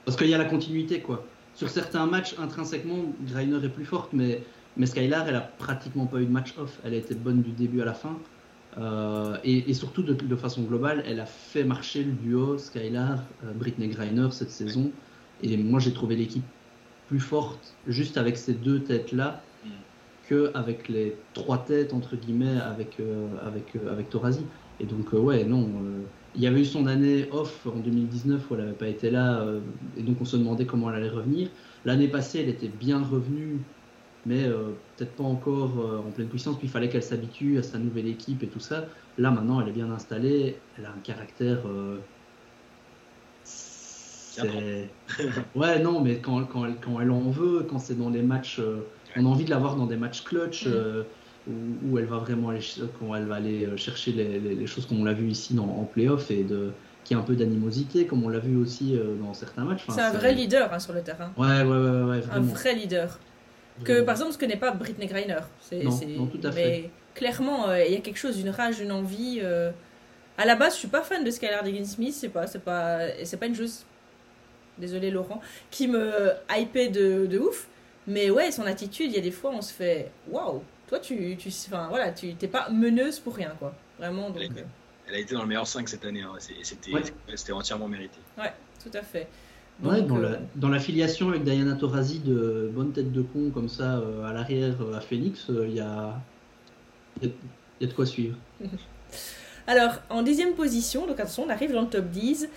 Parce qu'il y a la continuité, quoi sur certains matchs, intrinsèquement, Greiner est plus forte, mais, mais Skylar, elle a pratiquement pas eu de match off. Elle a été bonne du début à la fin. Euh, et, surtout, de, façon globale, elle a fait marcher le duo Skylar, euh, Britney Greiner cette saison. Et moi, j'ai trouvé l'équipe plus forte juste avec ces deux têtes-là mm. qu'avec les trois têtes, entre guillemets, avec, euh, avec, avec Torazi. Et donc, ouais, non il y avait eu son année off en 2019 où elle n'avait pas été là, euh, et donc on se demandait comment elle allait revenir. L'année passée, elle était bien revenue, mais euh, peut-être pas encore euh, en pleine puissance, puis il fallait qu'elle s'habitue à sa nouvelle équipe et tout ça. Là, maintenant, elle est bien installée, elle a un caractère. ouais, non, mais quand, quand, elle, quand elle en veut, quand c'est dans les matchs, on a envie de la voir dans des matchs clutch. Mm où, elle va vraiment aller, quand elle va aller euh, chercher les, choses comme on l'a vu ici dans, en playoff et de qui a un peu d'animosité comme on l'a vu aussi euh, dans certains matchs. c'est un vrai leader hein, sur le terrain. Ouais, ouais, ouais, ouais Un vrai leader. Que par exemple, ce que n'est pas Britney Greiner. C'est, non, non, tout à fait. Mais clairement, euh, il y a quelque chose, une rage, une envie. À la base, je suis pas fan de Skylar Diggins Smith. C'est pas, c'est pas, c'est pas une joueuse. Désolé Laurent, qui me hypait de, de ouf. Mais ouais, son attitude, il y a des fois, on se fait waouh, toi, tu, tu, enfin, voilà, tu t'es pas meneuse pour rien, quoi. Vraiment. Donc, elle, a, été dans le meilleur 5 cette année. Hein. C'était entièrement mérité. Ouais, tout à fait. ouais, dans, la, euh, dans l'affiliation avec Diana Taurasi de bonne tête de con comme ça euh, à l'arrière euh, à Phoenix, il y a, y, y, a de quoi suivre. <laughs> Alors, en dixième position, donc attention, on arrive dans le top 10.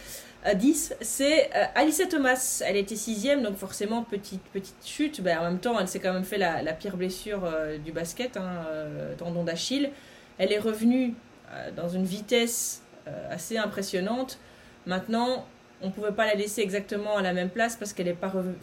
10, c'est euh, Alicia Thomas. Elle était sixième, donc forcément petite petite chute. Ben, en même temps, elle s'est quand même fait la, pire blessure euh, du basket, hein, euh, tendon d'Achille. Elle est revenue dans une vitesse assez impressionnante. Maintenant, on ne pouvait pas la laisser exactement à la même place parce qu'elle n'est pas revenue.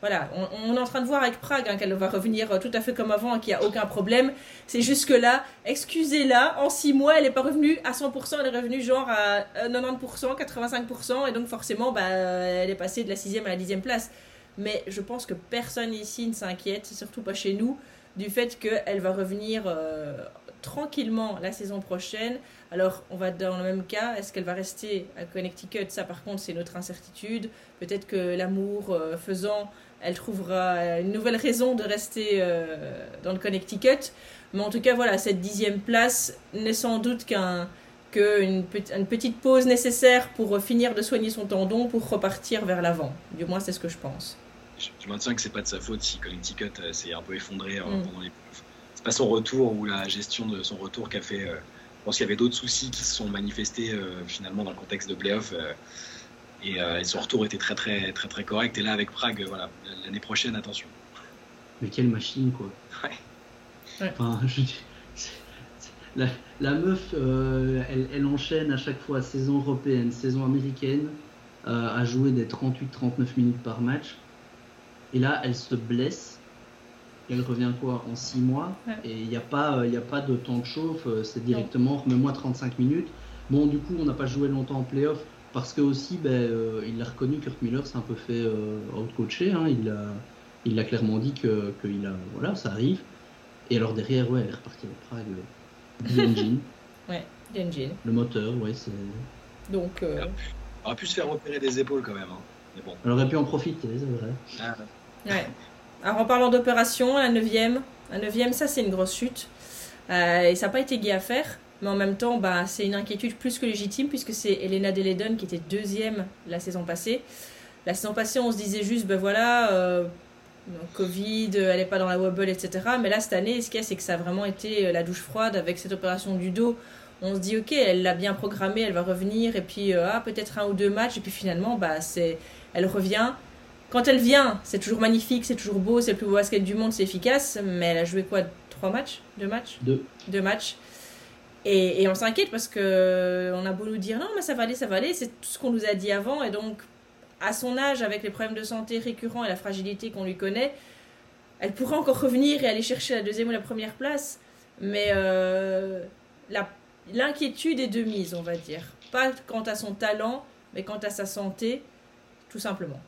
Voilà, on, est en train de voir avec Prague hein, qu'elle va revenir tout à fait comme avant et qu'il n'y a aucun problème. C'est juste que là, excusez-la, en six mois, elle n'est pas revenue à 100%, elle est revenue genre à 90%, 85%, et donc forcément, bah, elle est passée de la sixième à la dixième place. Mais je pense que personne ici ne s'inquiète, surtout pas chez nous, du fait qu'elle va revenir euh, tranquillement la saison prochaine. Alors, on va dans le même cas. Est-ce qu'elle va rester à Connecticut? Ça, par contre, c'est notre incertitude. Peut-être que l'amour euh, faisant, elle trouvera une nouvelle raison de rester euh, dans le Connecticut. Mais en tout cas, voilà, cette dixième place n'est sans doute qu'un qu'une une petite pause nécessaire pour finir de soigner son tendon pour repartir vers l'avant. Du moins, c'est ce que je pense. Je, maintiens que c'est pas de sa faute si Connecticut euh, s'est un peu effondré euh, mm. pendant les C'est pas son retour ou la gestion de son retour qui a fait. je pense qu'il y avait d'autres soucis qui se sont manifestés finalement dans le contexte de playoff. Et, son retour était très très très très correct. Et là avec Prague, voilà, l'année prochaine, attention. Mais quelle machine quoi. Ouais. Enfin, je la, la, meuf, euh, elle, elle, enchaîne à chaque fois saison européenne, saison américaine, euh, à jouer des 38-39 minutes par match. Et là, elle se blesse. Elle revient quoi en 6 mois? Et il n'y a, pas, il a pas de temps de chauffe, euh, c'est directement remets-moi 35 minutes. Bon, du coup, on n'a pas joué longtemps en playoff parce que aussi, ben, euh, il l'a reconnu, Kurt Miller s'est un peu fait euh, out-coacher. Hein, il, a, il a clairement dit que, que il a, voilà, ça arrive. Et alors derrière, ouais, elle est repartie à Prague. <laughs> Ouais, l'engine. Le moteur, ouais, c'est. Donc. Euh... On aurait pu se faire repérer des épaules quand même. Hein. Mais bon. Elle aurait pu en profiter, c'est vrai. Ah, ouais. Alors en parlant d'opération, la 9 la 9 ça c'est une grosse chute. Euh, et ça n'a pas été gai à faire. Mais en même temps, bah, c'est une inquiétude plus que légitime puisque c'est Elena Deledon qui était deuxième la saison passée. La saison passée, on se disait juste, ben voilà, euh, Covid, elle n'est pas dans la wobble, etc. Mais là, cette année, ce qu'il y a, c'est que ça a vraiment été euh, la douche froide avec cette opération du dos. On se dit, ok, elle l'a bien programmée, elle va revenir, et puis, euh, ah, peut-être un ou deux matchs, et puis finalement, bah, c'est, elle revient. Quand elle vient, c'est toujours magnifique, c'est toujours beau, c'est le plus beau basket du monde, c'est efficace, mais elle a joué quoi? Trois matchs? Deux matchs? Deux. Deux matchs. Et, on s'inquiète parce que on a beau nous dire non, mais ça va aller, ça va aller, c'est tout ce qu'on nous a dit avant, et donc à son âge, avec les problèmes de santé récurrents et la fragilité qu'on lui connaît, elle pourrait encore revenir et aller chercher la deuxième ou la première place. Mais euh, l'inquiétude est de mise, on va dire. Pas quant à son talent, mais quant à sa santé, tout simplement.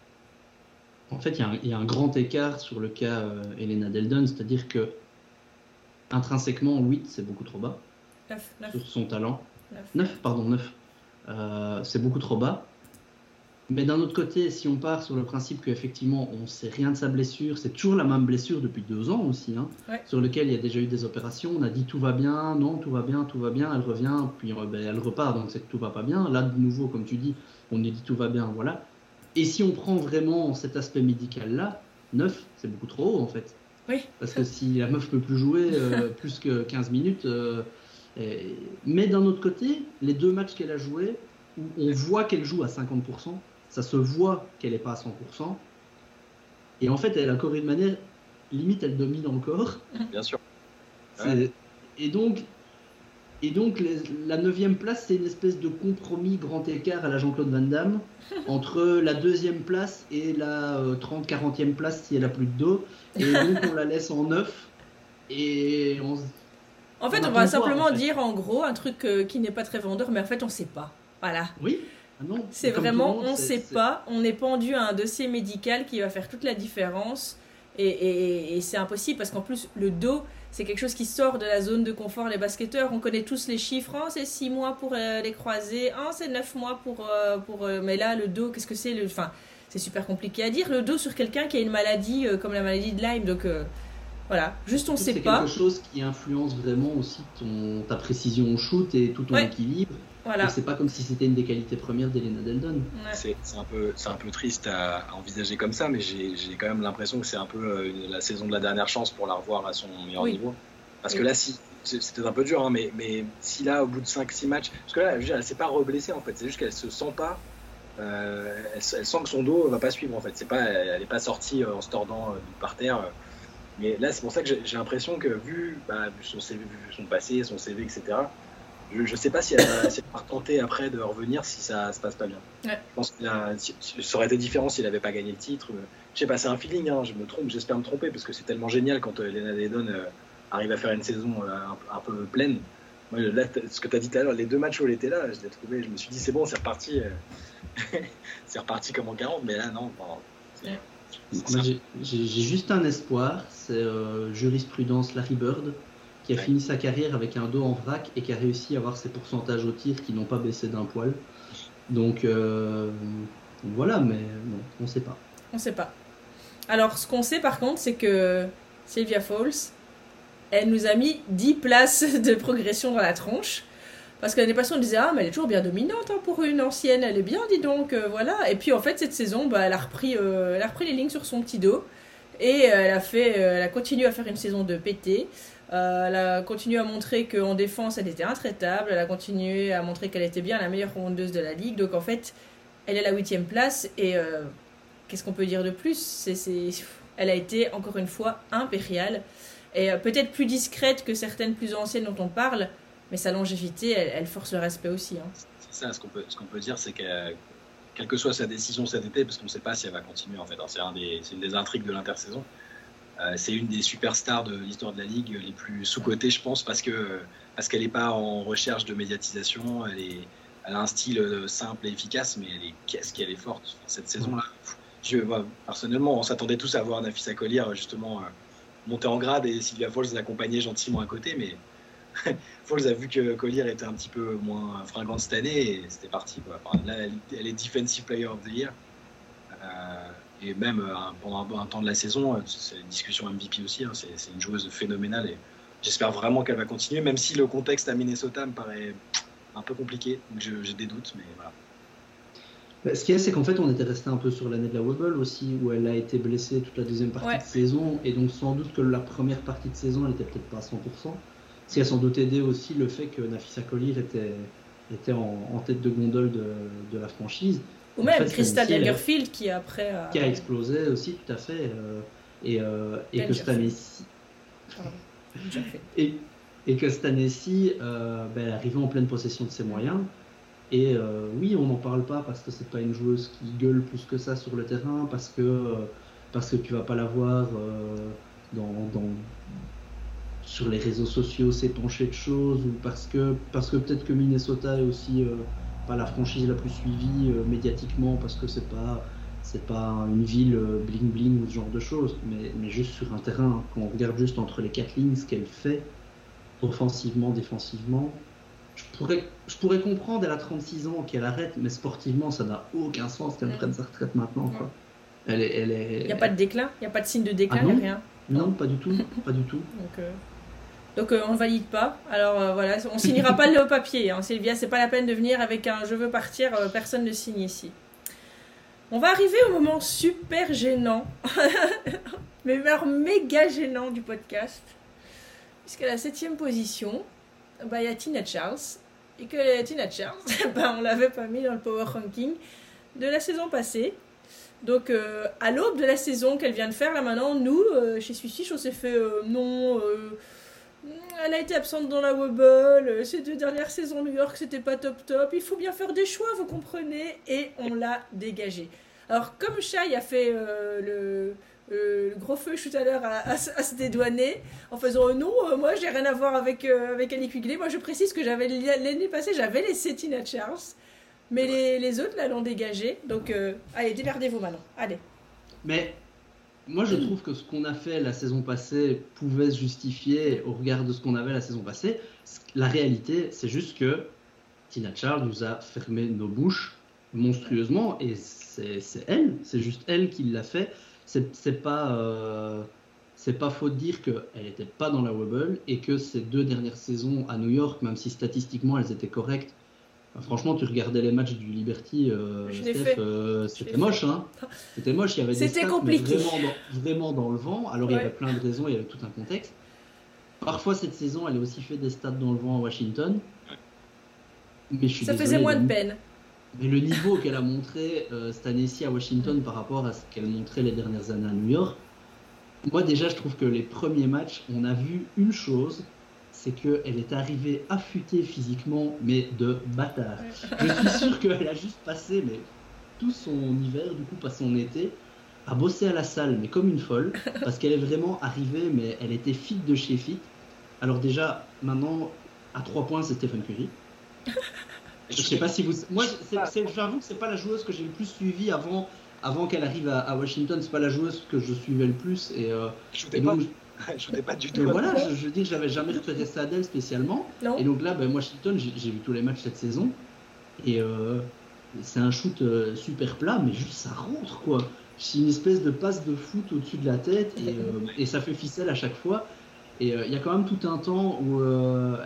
En fait, il y, a un grand écart sur le cas euh, Elena Deldon, c'est-à-dire que intrinsèquement, 8, c'est beaucoup trop bas. 9, 9. Sur son talent. 9, 9 pardon, 9. Euh, c'est beaucoup trop bas. Mais d'un autre côté, si on part sur le principe qu'effectivement on ne sait rien de sa blessure, c'est toujours la même blessure depuis deux ans aussi, hein, sur lequel il y a déjà eu des opérations. On a dit tout va bien, non, tout va bien, tout va bien, elle revient, puis euh, ben, elle repart, donc c'est que tout va pas bien. Là, de nouveau, comme tu dis, on a dit tout va bien, voilà. Et si on prend vraiment cet aspect médical-là, 9, c'est beaucoup trop haut en fait. Oui. Parce que si la meuf peut plus jouer euh, <laughs> plus que 15 minutes. Euh, mais d'un autre côté, les deux matchs qu'elle a joués, où on voit qu'elle joue à 50%, ça se voit qu'elle n'est pas à 100%. Et en fait, elle a encore une manière, limite, elle domine encore. Bien sûr. Et donc, et donc la neuvième place, c'est une espèce de compromis grand écart à la Jean-Claude Van Damme <laughs> entre la deuxième place et la 30-40e euh, place si elle a plus de dos. Et donc on la laisse en neuf. Et on, En fait, on, va simplement dire en gros un truc euh, qui n'est pas très vendeur, mais en fait, on ne sait pas. Voilà. Oui. Ah c'est vraiment, on ne sait pas, on est pendu à un dossier médical qui va faire toute la différence. Et, c'est impossible parce qu'en plus, le dos, c'est quelque chose qui sort de la zone de confort. Les basketteurs, on connaît tous les chiffres. Oh, c'est 6 mois pour euh, les croiser. Oh, c'est 9 mois pour. Euh, pour euh, mais là, le dos, qu'est-ce que c'est? Le... Enfin, c'est super compliqué à dire. Le dos sur quelqu'un qui a une maladie comme la maladie de Lyme. Donc. Voilà, juste on ne sait pas. C'est quelque chose qui influence vraiment aussi ton, ta précision au shoot et tout ton équilibre. Voilà. C'est pas comme si c'était une des qualités premières d'Elena Deldon. C'est un, peu, un peu triste à, envisager comme ça, mais j'ai quand même l'impression que c'est un peu euh, la saison de la dernière chance pour la revoir à son meilleur niveau. Parce que là, si, c'était un peu dur, hein, mais, mais si là, au bout de 5-6 matchs, parce que là, elle s'est pas reblessée en fait, c'est juste qu'elle se sent pas. Euh, elle, sent que son dos va pas suivre en fait. C'est pas, elle n'est pas sortie euh, en se tordant par terre. Mais là, c'est pour ça que j'ai l'impression que vu, bah, son CV, vu son passé, son CV, etc., je ne sais pas si elle, va, tenter après de revenir si ça se passe pas bien. Je pense que ça aurait été différent s'il n'avait pas gagné le titre. je sais pas, c'est un feeling, hein, je me trompe, j'espère me tromper parce que c'est tellement génial quand euh, Elena Dedon euh, arrive à faire une saison euh, un, un, peu pleine. Moi, là, ce que tu as dit tout à l'heure, les deux matchs où elle était là, je l'ai trouvé, je me suis dit c'est bon, c'est reparti, <laughs> c'est reparti comme en 40, mais là non. J'ai juste un espoir, c'est jurisprudence Larry Bird qui a fini sa carrière avec un dos en vrac et qui a réussi à avoir ses pourcentages au tir qui n'ont pas baissé d'un poil. Donc voilà, mais bon, on ne sait pas. On ne sait pas. Alors, ce qu'on sait par contre, c'est que Sylvia Falls, elle nous a mis 10 places <laughs> de progression dans la tronche. Parce que l'année passée, on disait, ah, mais elle est toujours bien dominante hein, pour une ancienne, elle est bien, dis donc, euh, voilà. Et puis en fait, cette saison, bah, elle, a repris, euh, elle a repris les lignes sur son petit dos. Et euh, elle, a fait, elle a continué à faire une saison de PT. elle a continué à montrer qu'en défense, elle était intraitable. Elle a continué à montrer qu'elle était bien la meilleure rondeuse de la ligue. Donc en fait, elle est à la huitième place. Et qu'est-ce qu'on peut dire de plus? C'est, Elle a été encore une fois impériale et peut-être plus discrète que certaines plus anciennes dont on parle, mais sa longévité, elle, force le respect aussi. Hein. C'est ça, ce qu'on peut, dire, c'est que quelle que soit sa décision cet été, parce qu'on ne sait pas si elle va continuer en fait, c'est, un des, une des intrigues de l'intersaison. Euh, c'est une des superstars de l'histoire de la ligue les plus sous-cotées, je pense, parce que parce qu'elle n'est pas en recherche de médiatisation. Elle, a un style euh, simple et efficace, mais est, qu'est-ce qu'elle est forte cette saison-là personnellement, on s'attendait tous à voir Nafisa Collier justement euh, monter en grade et Sylvia Falls l'accompagner gentiment à côté, mais <laughs> Falls a vu que Collier était un petit peu moins fringante cette année et c'était parti. là, elle, est Defensive Player of the Year. Euh, et même euh, pendant un, temps de la saison, c'est une discussion MVP aussi, hein, c'est une joueuse phénoménale et j'espère vraiment qu'elle va continuer, même si le contexte à Minnesota me paraît un peu compliqué, donc j'ai des doutes, mais voilà. Bah, ce qu'il y a, c'est qu'en fait, on était resté un peu sur l'année de la Wobble aussi, où elle a été blessée toute la deuxième partie de saison, et donc sans doute que la première partie de saison, elle était peut-être pas à 100%. Ce qui a sans doute aidé aussi le fait que Nafisa Collier était, était en, tête de gondole de, de la franchise. Ou même Crystal Lagerfield qui après a... qui a explosé aussi tout à fait euh, et, euh, et que cette année-ci <laughs> et, et, que cette année-ci euh, ben, elle arrivait en pleine possession de ses moyens. Et euh, oui, on n'en parle pas parce que c'est pas une joueuse qui gueule plus que ça sur le terrain, parce que, euh, parce que tu vas pas la voir euh, dans, sur les réseaux sociaux s'épancher de choses, ou parce que, parce que peut-être que Minnesota est aussi pas la franchise la plus suivie médiatiquement, parce que c'est pas c'est pas une ville bling bling ou ce genre de choses, mais, mais juste sur un terrain, quand on regarde juste entre les quatre lignes ce qu'elle fait, offensivement, défensivement, je pourrais, je pourrais comprendre, elle a 36 ans, qu'elle arrête, mais sportivement, ça n'a aucun sens qu'elle prenne sa retraite maintenant. Quoi. Elle est, elle est, il n'y a pas de déclin Il n'y a pas de signe de déclin ah rien non, pas du tout. pas du tout. <laughs> Donc, euh, donc euh, on ne valide pas. Alors euh, voilà, on signera pas le <laughs> papier. Hein. Sylvia, c'est pas la peine de venir avec un je veux partir, personne ne signe ici. On va arriver au moment super gênant, <laughs> mais méga gênant du podcast. Puisqu'à la septième position, bah, il y a Tina Charles. Et que Tina Charles, <laughs> bah, on l'avait pas mis dans le Power Ranking de la saison passée. Donc, euh, à l'aube de la saison qu'elle vient de faire, là maintenant, nous, euh, chez Switch, on s'est fait euh, non. Elle a été absente dans la Wobble. Ces deux dernières saisons New York, c'était pas top top. Il faut bien faire des choix, vous comprenez. Et on l'a dégagée. Alors, comme Shai a fait le euh, le gros feu tout à l'heure à, se dédouaner en faisant euh, non, euh, moi j'ai rien à voir avec, avec Annie Quigley. Moi je précise que j'avais l'année passée, j'avais laissé Tina Charles, mais les, les, autres là l'ont dégagé. Donc allez, démerdez-vous maintenant. Allez. Mais moi je trouve que ce qu'on a fait la saison passée pouvait se justifier au regard de ce qu'on avait la saison passée. La réalité, c'est juste que Tina Charles nous a fermé nos bouches monstrueusement et c'est elle, c'est juste elle qui l'a fait c'est pas euh, c'est pas faux de dire qu'elle n'était pas dans la Wobble et que ces deux dernières saisons à New York, même si statistiquement elles étaient correctes, franchement, tu regardais les matchs du Liberty, euh, euh, c'était moche. Hein c'était moche, il y avait des stats compliqué. Vraiment, dans, vraiment dans le vent. Alors il y avait plein de raisons, il y avait tout un contexte. Parfois cette saison, elle a aussi fait des stats dans le vent à Washington. Mais je suis Ça faisait moins de peine. Mais le niveau qu'elle a montré euh, cette année-ci à Washington par rapport à ce qu'elle montrait les dernières années à New York, moi déjà je trouve que les premiers matchs, on a vu une chose, c'est qu'elle est arrivée affûtée physiquement, mais de bâtard. Je suis sûr qu'elle a juste passé mais, tout son hiver, du coup pas son été, a bossé à la salle, mais comme une folle, parce qu'elle est vraiment arrivée, mais elle était fit de chez fit. Alors déjà, maintenant, à 3 points, c'est Stephen Curry. Je sais pas si vous. Moi, j'avoue que c'est pas la joueuse que j'ai le plus suivie avant, avant qu'elle arrive à, à Washington. C'est pas la joueuse que je suivais le plus. Et, euh, je ne pas. je pas du tout. Mais voilà, je, je dis que j'avais jamais repéré ça d'elle spécialement. Et donc là, ben, Washington, j'ai vu tous les matchs cette saison. Et euh, c'est un shoot euh, super plat, mais juste ça rentre quoi. C'est une espèce de passe de foot au-dessus de la tête et, euh, et, ça fait ficelle à chaque fois. Et il y a quand même tout un temps où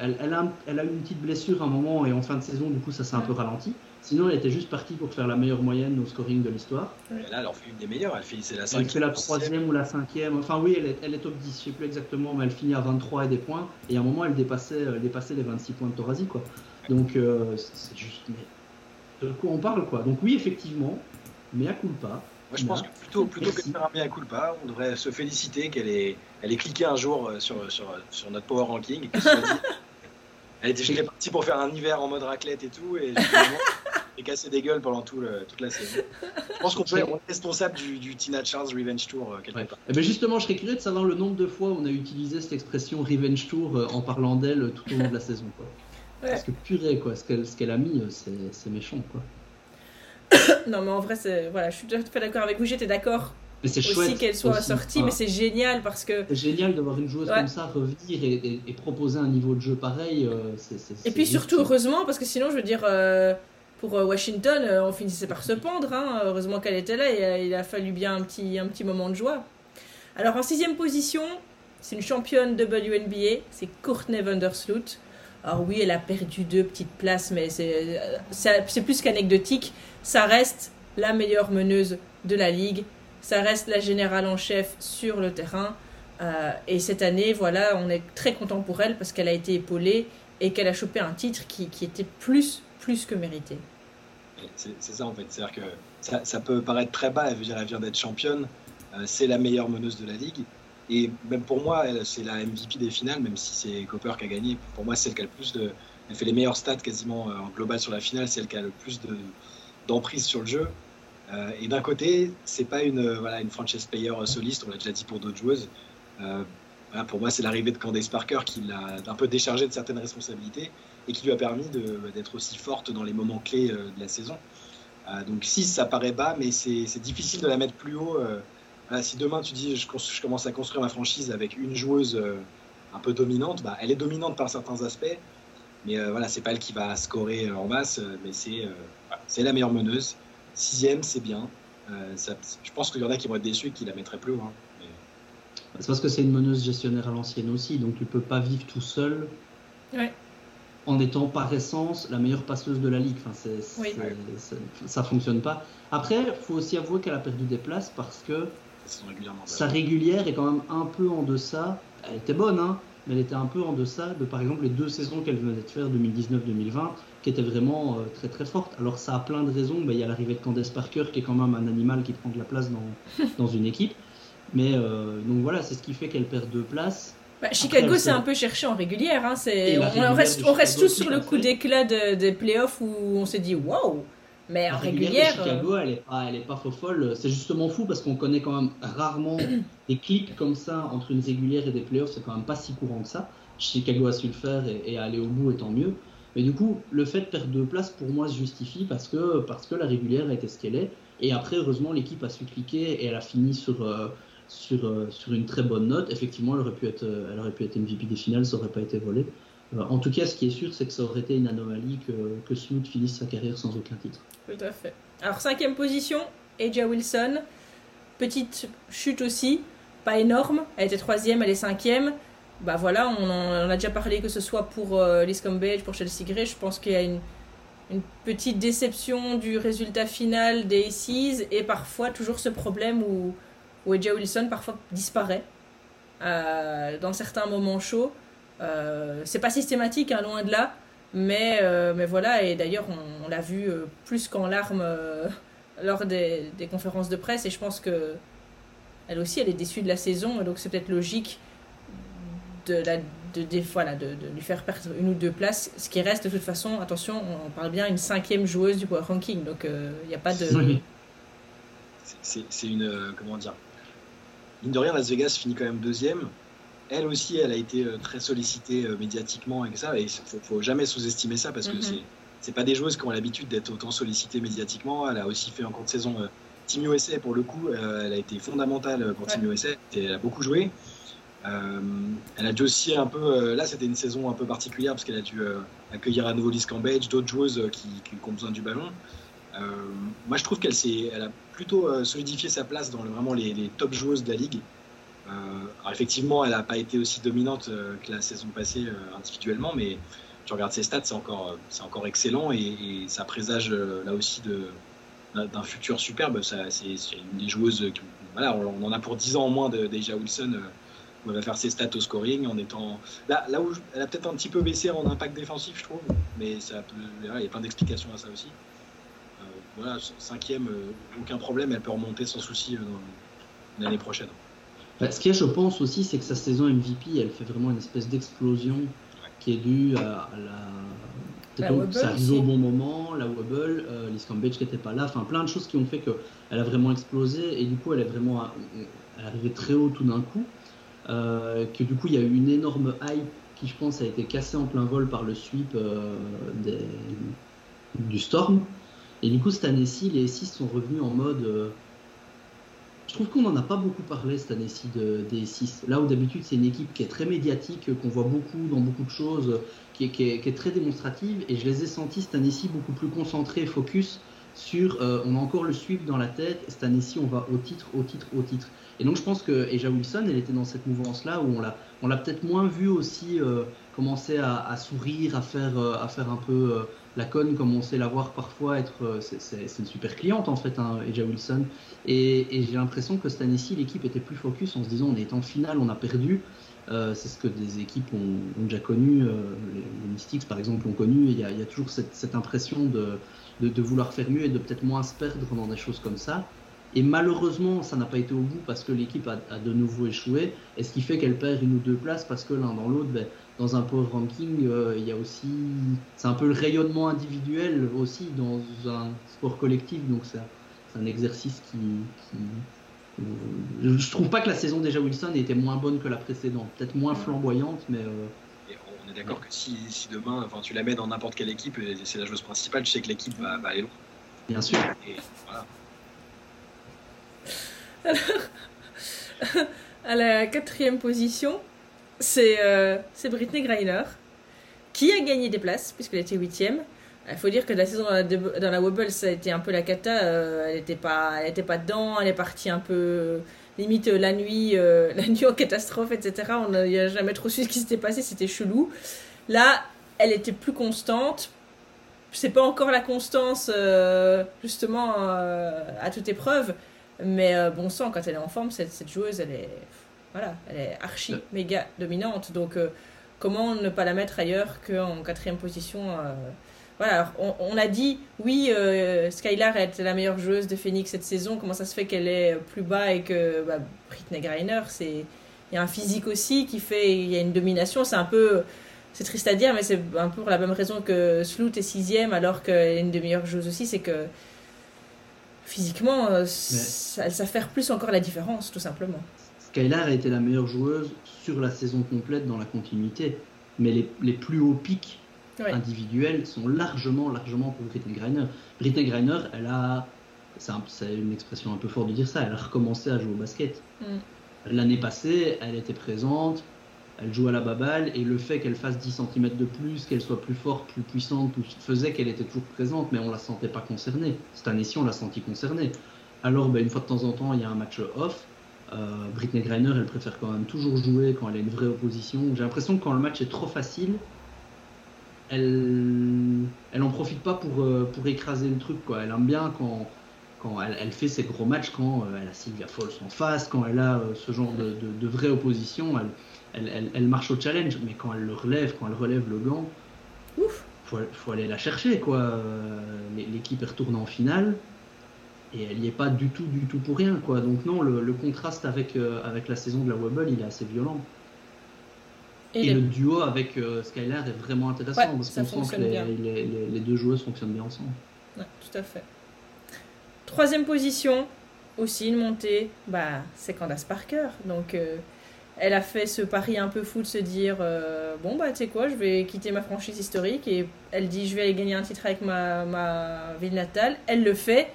elle, elle, a, elle, a, eu une petite blessure à un moment et en fin de saison, du coup, ça s'est un peu ralenti. Sinon, elle était juste partie pour faire la meilleure moyenne au scoring de l'histoire. Là, elle en fait une des meilleures. Elle fait, c'est la cinquième. Elle fait la troisième ou la cinquième. Enfin, oui, elle est, elle est top 10. Je ne sais plus exactement, mais elle finit à 23 et des points. Et à un moment, elle dépassait, elle dépassait les 26 points de Torazi, quoi. Donc, euh, c'est juste. Mais de quoi on parle, quoi. Donc, oui, effectivement, mais à coup pas. Moi, je pense que plutôt, plutôt que de faire un mea culpa, on devrait se féliciter qu'elle ait, elle ait cliqué un jour euh, sur, sur, sur notre power ranking et <laughs> Elle était partie pour faire un hiver en mode raclette et tout, et <laughs> j'ai cassé des gueules pendant tout le, toute la saison. Je pense qu'on peut être responsable du, du, Tina Charles Revenge Tour euh, quelque part. Et eh ben justement, je serais curieux de savoir le nombre de fois où on a utilisé cette expression Revenge Tour euh, en parlant d'elle tout au long de la saison. Quoi. Parce que purée, quoi, ce qu'elle qu'elle a mis, euh, c'est méchant. Quoi. <coughs> non, mais en vrai, voilà, je suis tout à fait d'accord avec vous. J'étais d'accord mais c'est aussi qu'elle soit sortie, mais c'est génial parce que. C'est génial de voir une joueuse comme ça revenir et, et, proposer un niveau de jeu pareil. Euh, et puis surtout, heureusement, parce que sinon, je veux dire, euh, pour euh, Washington, on finissait par se pendre. Hein. Heureusement qu'elle était là il a fallu bien un petit, un petit moment de joie. Alors en sixième position, c'est une championne WNBA, c'est Courtney Vandersloot. Alors oui, elle a perdu deux petites places, mais c'est plus qu'anecdotique. Ça reste la meilleure meneuse de la ligue ça reste la générale en chef sur le terrain. Euh, et cette année, voilà, on est très content pour elle parce qu'elle a été épaulée et qu'elle a chopé un titre qui était plus, que mérité. C'est ça en fait, c'est-à-dire que ça, peut paraître très bas, elle, elle vient d'être championne, euh, c'est la meilleure meneuse de la ligue. Et même pour moi, c'est la MVP des finales, même si c'est Copper qui a gagné. Pour moi, c'est elle qui a le plus de. Elle fait les meilleurs stats quasiment euh, en global sur la finale, c'est elle qui a le plus d'emprise sur le jeu. Euh, et d'un côté, c'est pas une, voilà, une franchise player soliste, on l'a déjà dit pour d'autres joueuses. Pour moi, c'est l'arrivée de Candace Parker qui l'a un peu déchargé de certaines responsabilités et qui lui a permis d'être aussi forte dans les moments clés de la saison. donc 6, ça paraît bas, mais c'est difficile de la mettre plus haut. si demain tu dis je, je, commence à construire ma franchise avec une joueuse un peu dominante, bah, elle est dominante par certains aspects, mais voilà, c'est pas elle qui va scorer en masse, mais c'est la meilleure meneuse. Sixième, c'est bien. Euh, je pense qu'il y en a qui vont être déçus et qui la mettraient plus haut. Hein. C'est parce que c'est une meneuse gestionnaire à l'ancienne aussi, donc tu peux pas vivre tout seul. En étant par essence la meilleure passeuse de la ligue. Enfin, c'est, ça fonctionne pas. Après, il faut aussi avouer qu'elle a perdu des places parce que sa régulière est quand même un peu en deçà. Elle était bonne, hein, mais elle était un peu en deçà de par exemple les deux saisons qu'elle venait de faire, 2019-2020, qui étaient vraiment euh, très très fortes. Alors ça a plein de raisons, il y a l'arrivée de Candace Parker qui est quand même un animal qui prend de la place dans, <laughs> dans une équipe. Mais euh, donc voilà, c'est ce qui fait qu'elle perd deux places. Bah, Chicago s'est un peu cherché en régulière. Hein, on, reste, on reste tous sur le coup d'éclat des playoffs où on s'est dit waouh! Mais en régulière. Chicago, euh, elle est pas, elle est pas folle. C'est justement fou parce qu'on connaît quand même rarement <clears throat> des clics comme ça entre une régulière et des playoffs. C'est quand même pas si courant que ça. Chicago a su le faire et, aller au bout, et tant mieux. Mais du coup, le fait de perdre deux places, pour moi, se justifie parce que, parce que la régulière a été ce qu'elle est. Et après, heureusement, l'équipe a su cliquer et elle a fini sur, euh, sur, euh, sur une très bonne note. Effectivement, elle aurait pu être, elle aurait pu être MVP des finales, ça n'aurait pas été volé. en tout cas, ce qui est sûr, c'est que ça aurait été une anomalie que, que finisse sa carrière sans aucun titre. Tout à fait. Alors, cinquième position, Aja Wilson. Petite chute aussi, pas énorme. Elle était troisième, elle est cinquième. Bah voilà, on en, a déjà parlé que ce soit pour euh, Liscombe pour Chelsea Gray. Je pense qu'il y a une, une, petite déception du résultat final des Aces et parfois toujours ce problème où, où Aja Wilson parfois disparaît euh, dans certains moments chauds. Euh, c'est pas systématique, hein, loin de là. Mais, euh, mais voilà, et d'ailleurs, on, l'a vu euh, plus qu'en larmes euh, lors des, des, conférences de presse, et je pense que elle aussi, elle est déçue de la saison, et donc c'est peut-être logique de, la, de, de, voilà, de, de, lui faire perdre une ou deux places. Ce qui reste, de toute façon, attention, on parle bien une cinquième joueuse du Power Ranking, donc il n'y a pas de. c'est une. comment dire Mine de rien, Las Vegas finit quand même deuxième. Elle aussi, elle a été très sollicitée médiatiquement et ça. Et il faut, faut jamais sous-estimer ça parce que mm-hmm. c'est pas des joueuses qui ont l'habitude d'être autant sollicitées médiatiquement. Elle a aussi fait encore de saison Team USA, pour le coup, elle a été fondamentale pour Team USA. Et elle a beaucoup joué. Euh, elle a dû aussi un peu. Euh, là, c'était une saison un peu particulière parce qu'elle a dû euh, accueillir à nouveau Liz Cambage, d'autres joueuses qui, ont besoin du ballon. moi, je trouve qu'elle elle a plutôt solidifié sa place dans vraiment les, top joueuses de la ligue. alors effectivement, elle n'a pas été aussi dominante que la saison passée individuellement, mais tu regardes ses stats, c'est encore, c'est encore excellent et, ça présage là aussi d'un futur superbe. c'est, une des joueuses. voilà, on, en a pour 10 ans en moins de Deja Wilson elle va faire ses stats au scoring en étant. Là, là où elle a peut-être un petit peu baissé en impact défensif, je trouve, mais ça il y a plein d'explications à ça aussi. Euh, voilà, cinquième, euh, aucun problème, elle peut remonter sans souci euh, l'année prochaine. Bah, ce qu'il y a, je pense aussi, c'est que sa saison MVP, elle fait vraiment une espèce d'explosion qui est due à, la. ça arrive au bon moment, la Wobble, euh, Liz qui n'était pas là, enfin plein de choses qui ont fait qu'elle a vraiment explosé et du coup elle est vraiment elle est arrivée très haut tout d'un coup. Euh, que du coup il y a eu une énorme hype qui je pense a été cassée en plein vol par le sweep euh, du Storm. Et du coup cette année-ci les 6 sont revenus en mode... Euh, je trouve qu'on n'en a pas beaucoup parlé cette année-ci de, des 6. Là où d'habitude c'est une équipe qui est très médiatique, qu'on voit beaucoup dans beaucoup de choses, qui est, très démonstrative, et je les ai sentis cette année-ci beaucoup plus concentrés, focus sur on a encore le sweep dans la tête, cette année-ci on va au titre, au titre, au titre. Et donc je pense que Eja Wilson, elle était dans cette mouvance-là où on l'a, on l'a peut-être moins vu aussi euh, commencer à, sourire, à faire, euh, à faire un peu euh, la conne comme on sait la voir parfois être. c'est, une super cliente en fait, hein, Eja Wilson. Et, j'ai l'impression que cette année-ci, l'équipe était plus focus en se disant on est en finale, on a perdu. c'est ce que des équipes ont, déjà connu, les, Mystics par exemple ont connu. Il y a, y a toujours cette, impression de, de, de, vouloir faire mieux et de peut-être moins se perdre dans des choses comme ça. Et malheureusement, ça n'a pas été au bout parce que l'équipe a, de nouveau échoué. Et ce qui fait qu'elle perd une ou deux places parce que l'un dans l'autre, ben, dans un power ranking, euh, il y a aussi. C'est un peu le rayonnement individuel aussi dans un sport collectif. Donc c'est un exercice qui, Je Je trouve pas que la saison déjà Wilson était moins bonne que la précédente. Peut-être moins flamboyante, mais. Euh, on est d'accord que si, demain enfin, tu la mets dans n'importe quelle équipe, c'est la joueuse principale, tu sais que l'équipe va, aller loin. Bien sûr. Et voilà. <laughs> Alors, à la quatrième position, c'est euh, Britney Greiner qui a gagné des places puisqu'elle était huitième. Il faut dire que la saison dans la, Wobble, ça a été un peu la cata. Euh, elle n'était pas, était pas dedans. Elle est partie un peu limite la nuit, euh, <laughs> la nuit en catastrophe, etc. On n'a jamais trop su ce qui s'était passé. C'était chelou. Là, elle était plus constante. C'est pas encore la constance euh, justement à toute épreuve, mais euh, bon sang, quand elle est en forme, cette, joueuse, elle est, voilà, elle est archi, méga dominante. Donc, euh, comment ne pas la mettre ailleurs qu'en quatrième position euh, Voilà, on, a dit, oui, Skylar est la meilleure joueuse de Phoenix cette saison. Comment ça se fait qu'elle est plus bas et que bah, Britney Greiner, c'est. Il y a un physique aussi qui fait. Il y a une domination. C'est un peu. C'est triste à dire, mais c'est un peu pour la même raison que Sloot est sixième alors qu'elle est une des meilleures joueuses aussi. C'est que physiquement, euh, ça, ça fait plus encore la différence, tout simplement. Skylar a été la meilleure joueuse sur la saison complète dans la continuité, mais les, les plus hauts pics individuels sont largement, largement pour Britney Greiner. Britney Greiner, elle a, c'est une expression un peu forte de dire ça, elle a recommencé à jouer au basket. Mm. L'année passée, elle était présente, elle joue à la baballe et le fait qu'elle fasse 10 cm de plus, qu'elle soit plus forte, plus puissante, tout, faisait qu'elle était toujours présente, mais on la sentait pas concernée. Cette année-ci, on l'a senti concernée. Alors, ben, une fois de temps en temps, il y a un match off. Euh, Britney Greiner, elle préfère quand même toujours jouer quand elle a une vraie opposition. J'ai l'impression que quand le match est trop facile, elle, elle en profite pas pour, euh, pour écraser le truc. Quoi. Elle aime bien quand, quand elle, fait ses gros matchs, quand euh, elle a Sylvia Falls en face, quand elle a ce genre de, de, de vraie opposition. Elle, elle, marche au challenge, mais quand elle le relève, quand elle relève le gant, ouf, faut, faut aller la chercher quoi. L'équipe est retournée en finale et elle n'y est pas du tout, du tout pour rien quoi. Donc non, le, contraste avec euh, avec la saison de la Wobble, il est assez violent. Et, le duo avec euh, Skylar est vraiment intéressant parce qu'on sent que les, deux joueuses fonctionnent bien ensemble. tout à fait. Troisième position, aussi une montée, bah, c'est Candace Parker. Donc, euh, elle a fait ce pari un peu fou de se dire euh, Bon, bah, tu sais quoi, je vais quitter ma franchise historique. Et elle dit Je vais aller gagner un titre avec ma, ma ville natale. Elle le fait.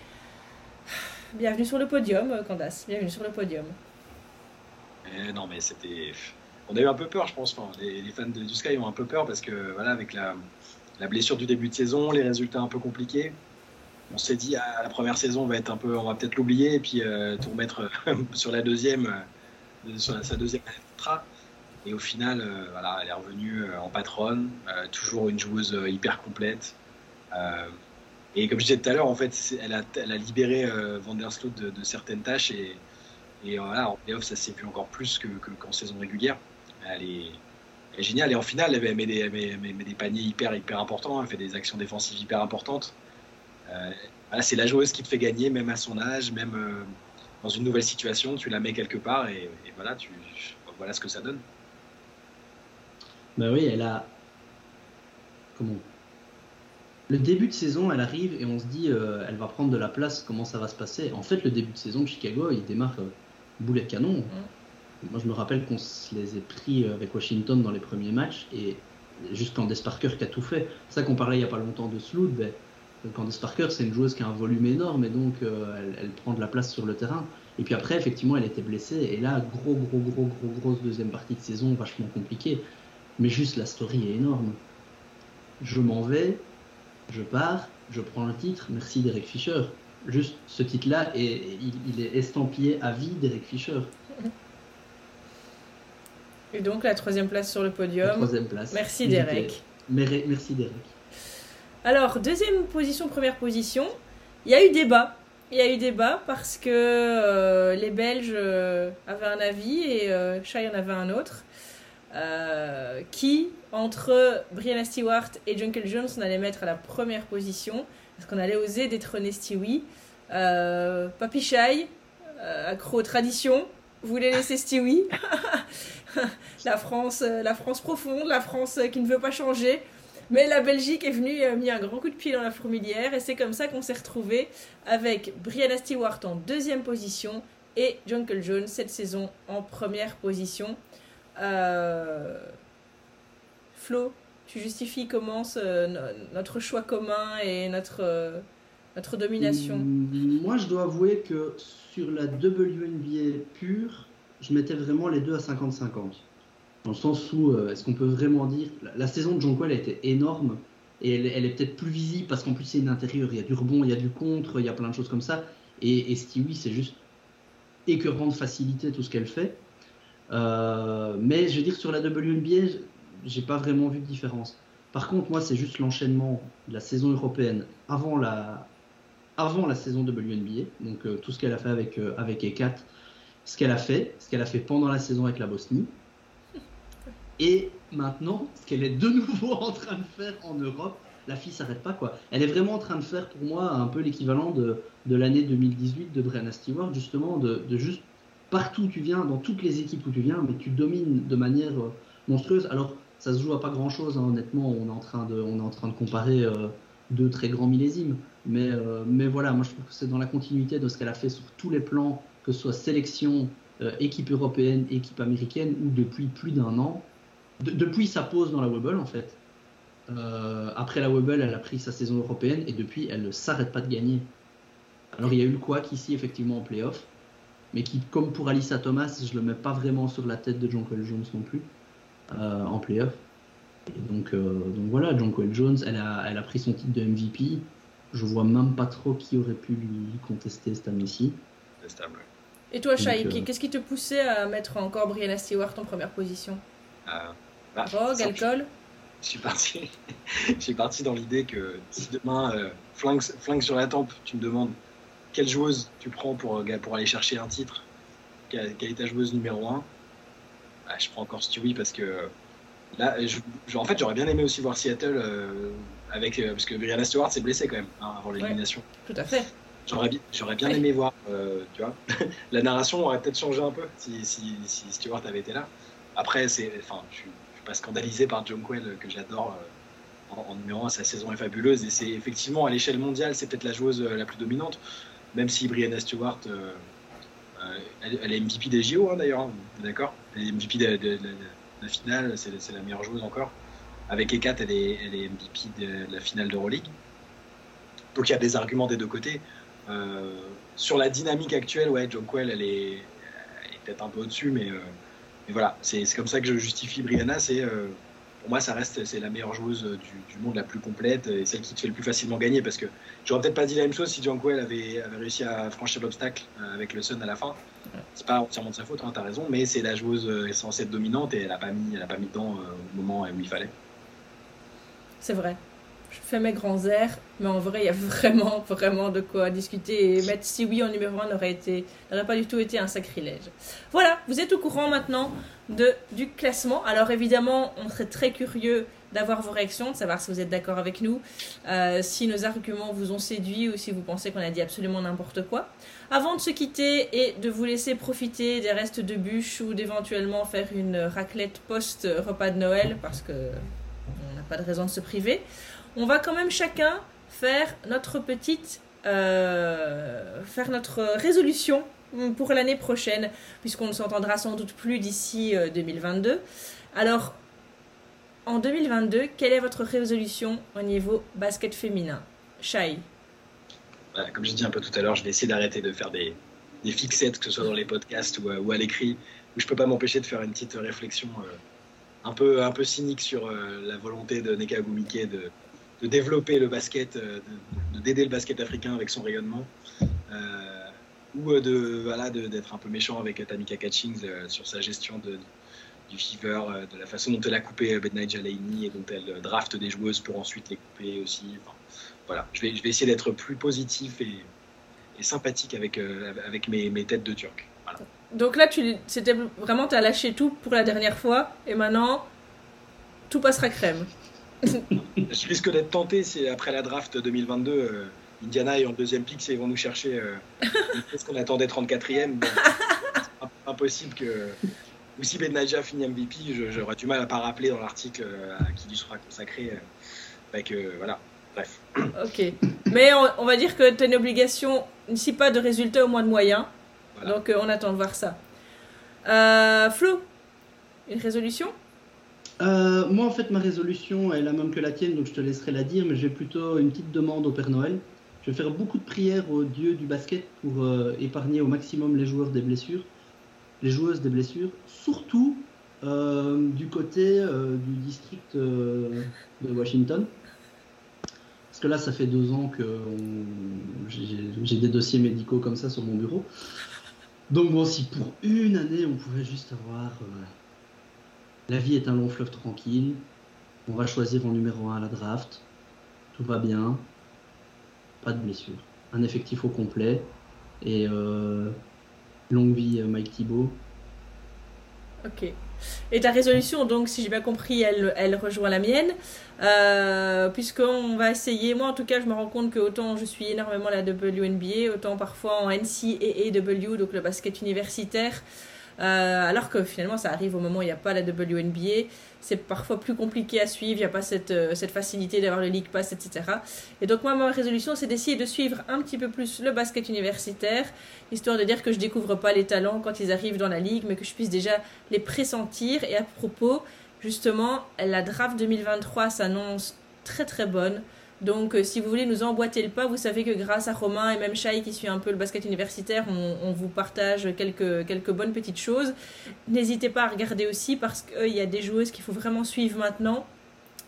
Bienvenue sur le podium, euh, Candace. Bienvenue sur le podium. Eh non, mais c'était. On a eu un peu peur, je pense. Les, fans de, du Sky ont un peu peur parce que, voilà, avec la, blessure du début de saison, les résultats un peu compliqués on s'est dit ah, la première saison on va peu on va peut-être l'oublier et puis euh, tout remettre <laughs> sur la deuxième euh, sur sa deuxième année et au final euh, voilà elle est revenue en patronne toujours une joueuse hyper complète et comme je disais tout à l'heure en fait elle a, libéré Van der Sloot de, certaines tâches et, et voilà en playoff ça s'est vu encore plus que, qu'en saison régulière elle est, géniale et en finale elle met des, des paniers hyper hyper importants elle fait des actions défensives hyper importantes euh, c'est la joueuse qui te fait gagner, même à son âge, même euh, dans une nouvelle situation, tu la mets quelque part et, voilà, tu, voilà ce que ça donne. Ben oui, elle a. Comment? Le début de saison, elle arrive et on se dit, euh, elle va prendre de la place, comment ça va se passer? En fait, le début de saison de Chicago, il démarre boulet de canon. Mm. Moi, je me rappelle qu'on se les a pris avec Washington dans les premiers matchs et juste quand Parker qui a tout fait. C'est ça qu'on parlait il n'y a pas longtemps de Sloot. Ben, Candice Parker, c'est une joueuse qui a un volume énorme et donc euh, elle, prend de la place sur le terrain. Et puis après, effectivement, elle était blessée. Et là, gros, gros, gros, gros, grosse deuxième partie de saison, vachement compliquée. Mais juste la story est énorme. Je m'en vais, je pars, je prends un titre, merci Derek Fisher. Juste ce titre-là, et il, est estampillé à vie Derek Fisher. Et donc la troisième place sur le podium. troisième place. Merci Derek. Merci Derek. Alors, deuxième position, première position, il y a eu débat. Il y a eu débat parce que euh, les Belges euh, avaient un avis et euh, Shai en avait un autre. Qui, entre Brianna Stewart et Junkel Jones, on allait mettre à la première position Est-ce qu'on allait oser détrôner Stewie. Papy Shai, accro tradition, voulait laisser Stewie. <laughs> la, France, la France profonde, la France qui ne veut pas changer. Mais la Belgique est venue et a mis un grand coup de pied dans la fourmilière et c'est comme ça qu'on s'est retrouvé avec Brianna Stewart en deuxième position et Jungle Jones cette saison en première position. Euh, Flo, tu justifies comment notre choix commun et notre, euh, notre domination? Mm, Moi, je dois avouer que sur la WNBA pure, je mettais vraiment les deux à 50-50 dans le sens où euh, est-ce qu'on peut vraiment dire la, saison de Jonquil a été énorme et elle, est peut-être plus visible parce qu'en plus c'est une intérieur, il y a du rebond, il y a du contre, il y a plein de choses comme ça. Et, et Stewie, c'est juste écœurant de facilité tout ce qu'elle fait. Euh, mais je veux dire sur la WNBA, j'ai pas vraiment vu de différence. Par contre, moi, c'est juste l'enchaînement de la saison européenne avant la, avant la saison WNBA, donc euh, tout ce qu'elle a fait avec, avec E4, ce qu'elle a fait, ce qu'elle a fait pendant la saison avec la Bosnie, et maintenant, ce qu'elle est de nouveau <laughs> en train de faire en Europe, la fille s'arrête pas quoi. Elle est vraiment en train de faire pour moi un peu l'équivalent de, l'année 2018 de Brianna Stewart, justement, de, juste partout où tu viens, dans toutes les équipes où tu viens, mais tu domines de manière euh, monstrueuse. Alors, ça se joue à pas grand chose, hein, honnêtement, on est, en train de, comparer euh, deux très grands millésimes. Mais, euh, mais voilà, moi je trouve que c'est dans la continuité de ce qu'elle a fait sur tous les plans, que ce soit sélection, équipe européenne, équipe américaine, ou depuis plus d'un an depuis sa pause dans la Webble, en fait. Après la Webble, elle a pris sa saison européenne et depuis, elle ne s'arrête pas de gagner. Alors il y a eu le Quack ici, effectivement, en playoff, mais qui, comme pour Alissa Thomas, je le mets pas vraiment sur la tête de Jonquil Jones non plus, euh, en playoff. Et donc, euh, donc voilà, Jonquil Jones, elle a, elle a pris son titre de MVP. Je vois même pas trop qui aurait pu lui contester cette année-ci. Et toi, Shai, qu'est-ce qui te poussait à mettre encore Brianna Stewart en première position? Bah, Drogue, alcool <laughs> Je suis parti, <laughs> j'ai parti dans l'idée que si demain, euh, flingue, sur la tempe, tu me demandes quelle joueuse tu prends pour, euh, pour aller chercher un titre, quelle, est ta joueuse numéro 1, bah, je prends encore Stewie parce que là, en fait, j'aurais bien aimé aussi voir Seattle euh, avec, parce que Brianna Stewart s'est blessée quand même hein, avant l'élimination. tout à fait. J'aurais bien aimé voir, tu vois, <laughs> la narration aurait peut-être changé un peu si, si, si Stewart avait été là. Après, c'est, enfin, je, pas scandalisé par John Quell, que j'adore euh, en, numéro 1. Sa saison est fabuleuse et c'est effectivement à l'échelle mondiale, c'est peut-être la joueuse euh, la plus dominante. Même si Brianna Stewart, elle, est MVP des JO hein, d'ailleurs, hein, d'accord Elle est MVP de, la finale, c'est la meilleure joueuse encore. Avec Ekat, elle est, elle est MVP de, la finale d'Euroleague. Donc il y a des arguments des deux côtés. sur la dynamique actuelle, ouais, John Quell, elle est, peut-être un peu au-dessus, mais, mais voilà, c'est comme ça que je justifie Brianna, c'est pour moi, ça reste c'est la meilleure joueuse du, monde, la plus complète et celle qui te fait le plus facilement gagner. Parce que j'aurais peut-être pas dit la même chose si avait, avait réussi à franchir l'obstacle euh, avec le Sun à la fin. C'est pas entièrement de sa faute, hein, t'as raison, mais c'est la joueuse euh, censée être dominante et elle a pas mis, elle a pas mis dedans euh, au moment où il fallait. C'est vrai je fais mes grands airs, mais en vrai, il y a vraiment, vraiment de quoi discuter. Et mettre si oui en numéro 1 n'aurait, pas du tout été un sacrilège. Voilà, vous êtes au courant maintenant de, du classement. Alors évidemment, on serait très curieux d'avoir vos réactions, de savoir si vous êtes d'accord avec nous, euh, si nos arguments vous ont séduit ou si vous pensez qu'on a dit absolument n'importe quoi. Avant de se quitter et de vous laisser profiter des restes de bûches ou d'éventuellement faire une raclette post-repas de Noël, parce que on n'a pas de raison de se priver, on va quand même chacun faire notre petite euh, faire notre résolution pour l'année prochaine, puisqu'on ne s'entendra sans doute plus d'ici 2022. Euh, Alors, en 2022, quelle est votre résolution au niveau basket féminin? Shai. Comme j'ai dit un peu tout à l'heure, je vais essayer d'arrêter de faire des, fixettes, que ce soit dans les podcasts ou, à l'écrit, où je ne peux pas m'empêcher de faire une petite réflexion euh, un, peu, un peu cynique sur la volonté de Neka Gumike de, de développer le basket, euh, d'aider le basket africain avec son rayonnement, euh, ou euh, de voilà d'être un peu méchant avec Tamika Catchings sur sa gestion de, du Fever, de la façon dont elle a coupé Bednight Jalaini et dont elle draft des joueuses pour ensuite les couper aussi. voilà, je vais, je vais essayer d'être plus positif et, et sympathique avec, avec mes, mes, têtes de turc. Donc là, tu c'était vraiment, tu as lâché tout pour la dernière fois et maintenant, tout passera crème. <laughs> je risque d'être tenté si après la draft 2022, euh, Indiana est en deuxième pick, ils vont nous chercher. Euh, ce qu'on attendait 34e C'est impossible que. Ou si Ben finit MVP, j'aurais du mal à pas rappeler dans l'article euh, à qui lui sera consacré. Avec, voilà, bref. Ok. Mais on, va dire que tu as une obligation, si pas de résultat, au moins de moyens. Donc on attend de voir ça. Flo, une résolution? Euh, moi, en fait, ma résolution est la même que la tienne, donc je te laisserai la dire, mais j'ai plutôt une petite demande au Père Noël. Je vais faire beaucoup de prières au Dieu du basket pour euh, épargner au maximum les joueurs des blessures, les joueuses des blessures, surtout euh, du côté du district de Washington. Parce que là, ça fait deux ans que j'ai des dossiers médicaux comme ça sur mon bureau. Donc bon, si pour une année, on pouvait juste avoir la vie est un long fleuve tranquille. On va choisir en numéro 1 à la draft. Tout va bien. Pas de blessure. Un effectif au complet. Et euh, longue vie Mike Thibault. Ok. Et ta résolution, donc, si j'ai bien compris, elle, elle rejoint la mienne. Euh, Puisqu'on va essayer, moi en tout cas, je me rends compte que autant je suis énormément la WNBA, autant parfois en NCAAW, donc le basket universitaire, euh, alors que finalement, ça arrive au moment où il n'y a pas la WNBA. C'est parfois plus compliqué à suivre, il n'y a pas cette, euh, cette facilité d'avoir le League Pass, etc. Et donc, moi, ma résolution, c'est d'essayer de suivre un petit peu plus le basket universitaire, histoire de dire que je découvre pas les talents quand ils arrivent dans la ligue, mais que je puisse déjà les pressentir. Et à propos, justement, la draft 2023 s'annonce très très bonne. Donc, euh, si vous voulez nous emboîter le pas, vous savez que grâce à Romain et même Shai qui suit un peu le basket universitaire, on, vous partage quelques, bonnes petites choses. N'hésitez pas à regarder aussi parce qu'il y a des joueuses qu'il faut vraiment suivre maintenant.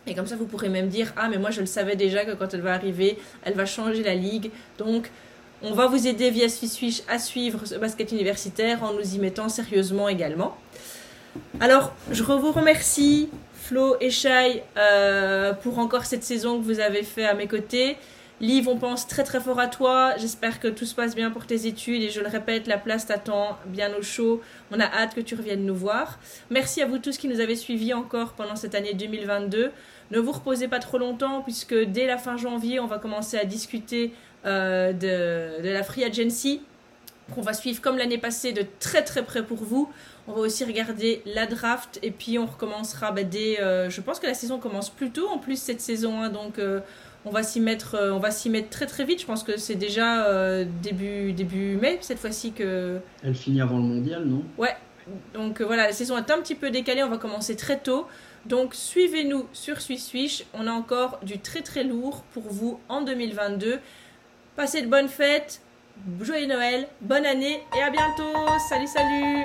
Et comme ça, vous pourrez même dire Ah, mais moi je le savais déjà que quand elle va arriver, elle va changer la ligue. Donc, on va vous aider via Switch à suivre ce basket universitaire en nous y mettant sérieusement également. Alors, je vous remercie Flo et Shai euh, pour encore cette saison que vous avez fait à mes côtés. Liv, on pense très très fort à toi. J'espère que tout se passe bien pour tes études et je le répète, la place t'attend bien au chaud. On a hâte que tu reviennes nous voir. Merci à vous tous qui nous avez suivis encore pendant cette année 2022. Ne vous reposez pas trop longtemps puisque dès la fin janvier, on va commencer à discuter euh, de, de la Free Agency qu'on va suivre comme l'année passée de très très près pour vous. On va aussi regarder la draft et puis on recommencera bah, dès. Euh, je pense que la saison commence plus tôt en plus cette saison, hein, donc euh, On va s'y mettre, euh, on va s'y mettre très très vite. Je pense que c'est déjà début début mai cette fois-ci que. Elle finit avant le mondial, non? Ouais. Donc voilà, la saison est un petit peu décalée. On va commencer très tôt. Donc suivez-nous sur Swiss On a encore du très très lourd pour vous en 2022. Passez de bonnes fêtes, joyeux Noël, bonne année et à bientôt. Salut salut.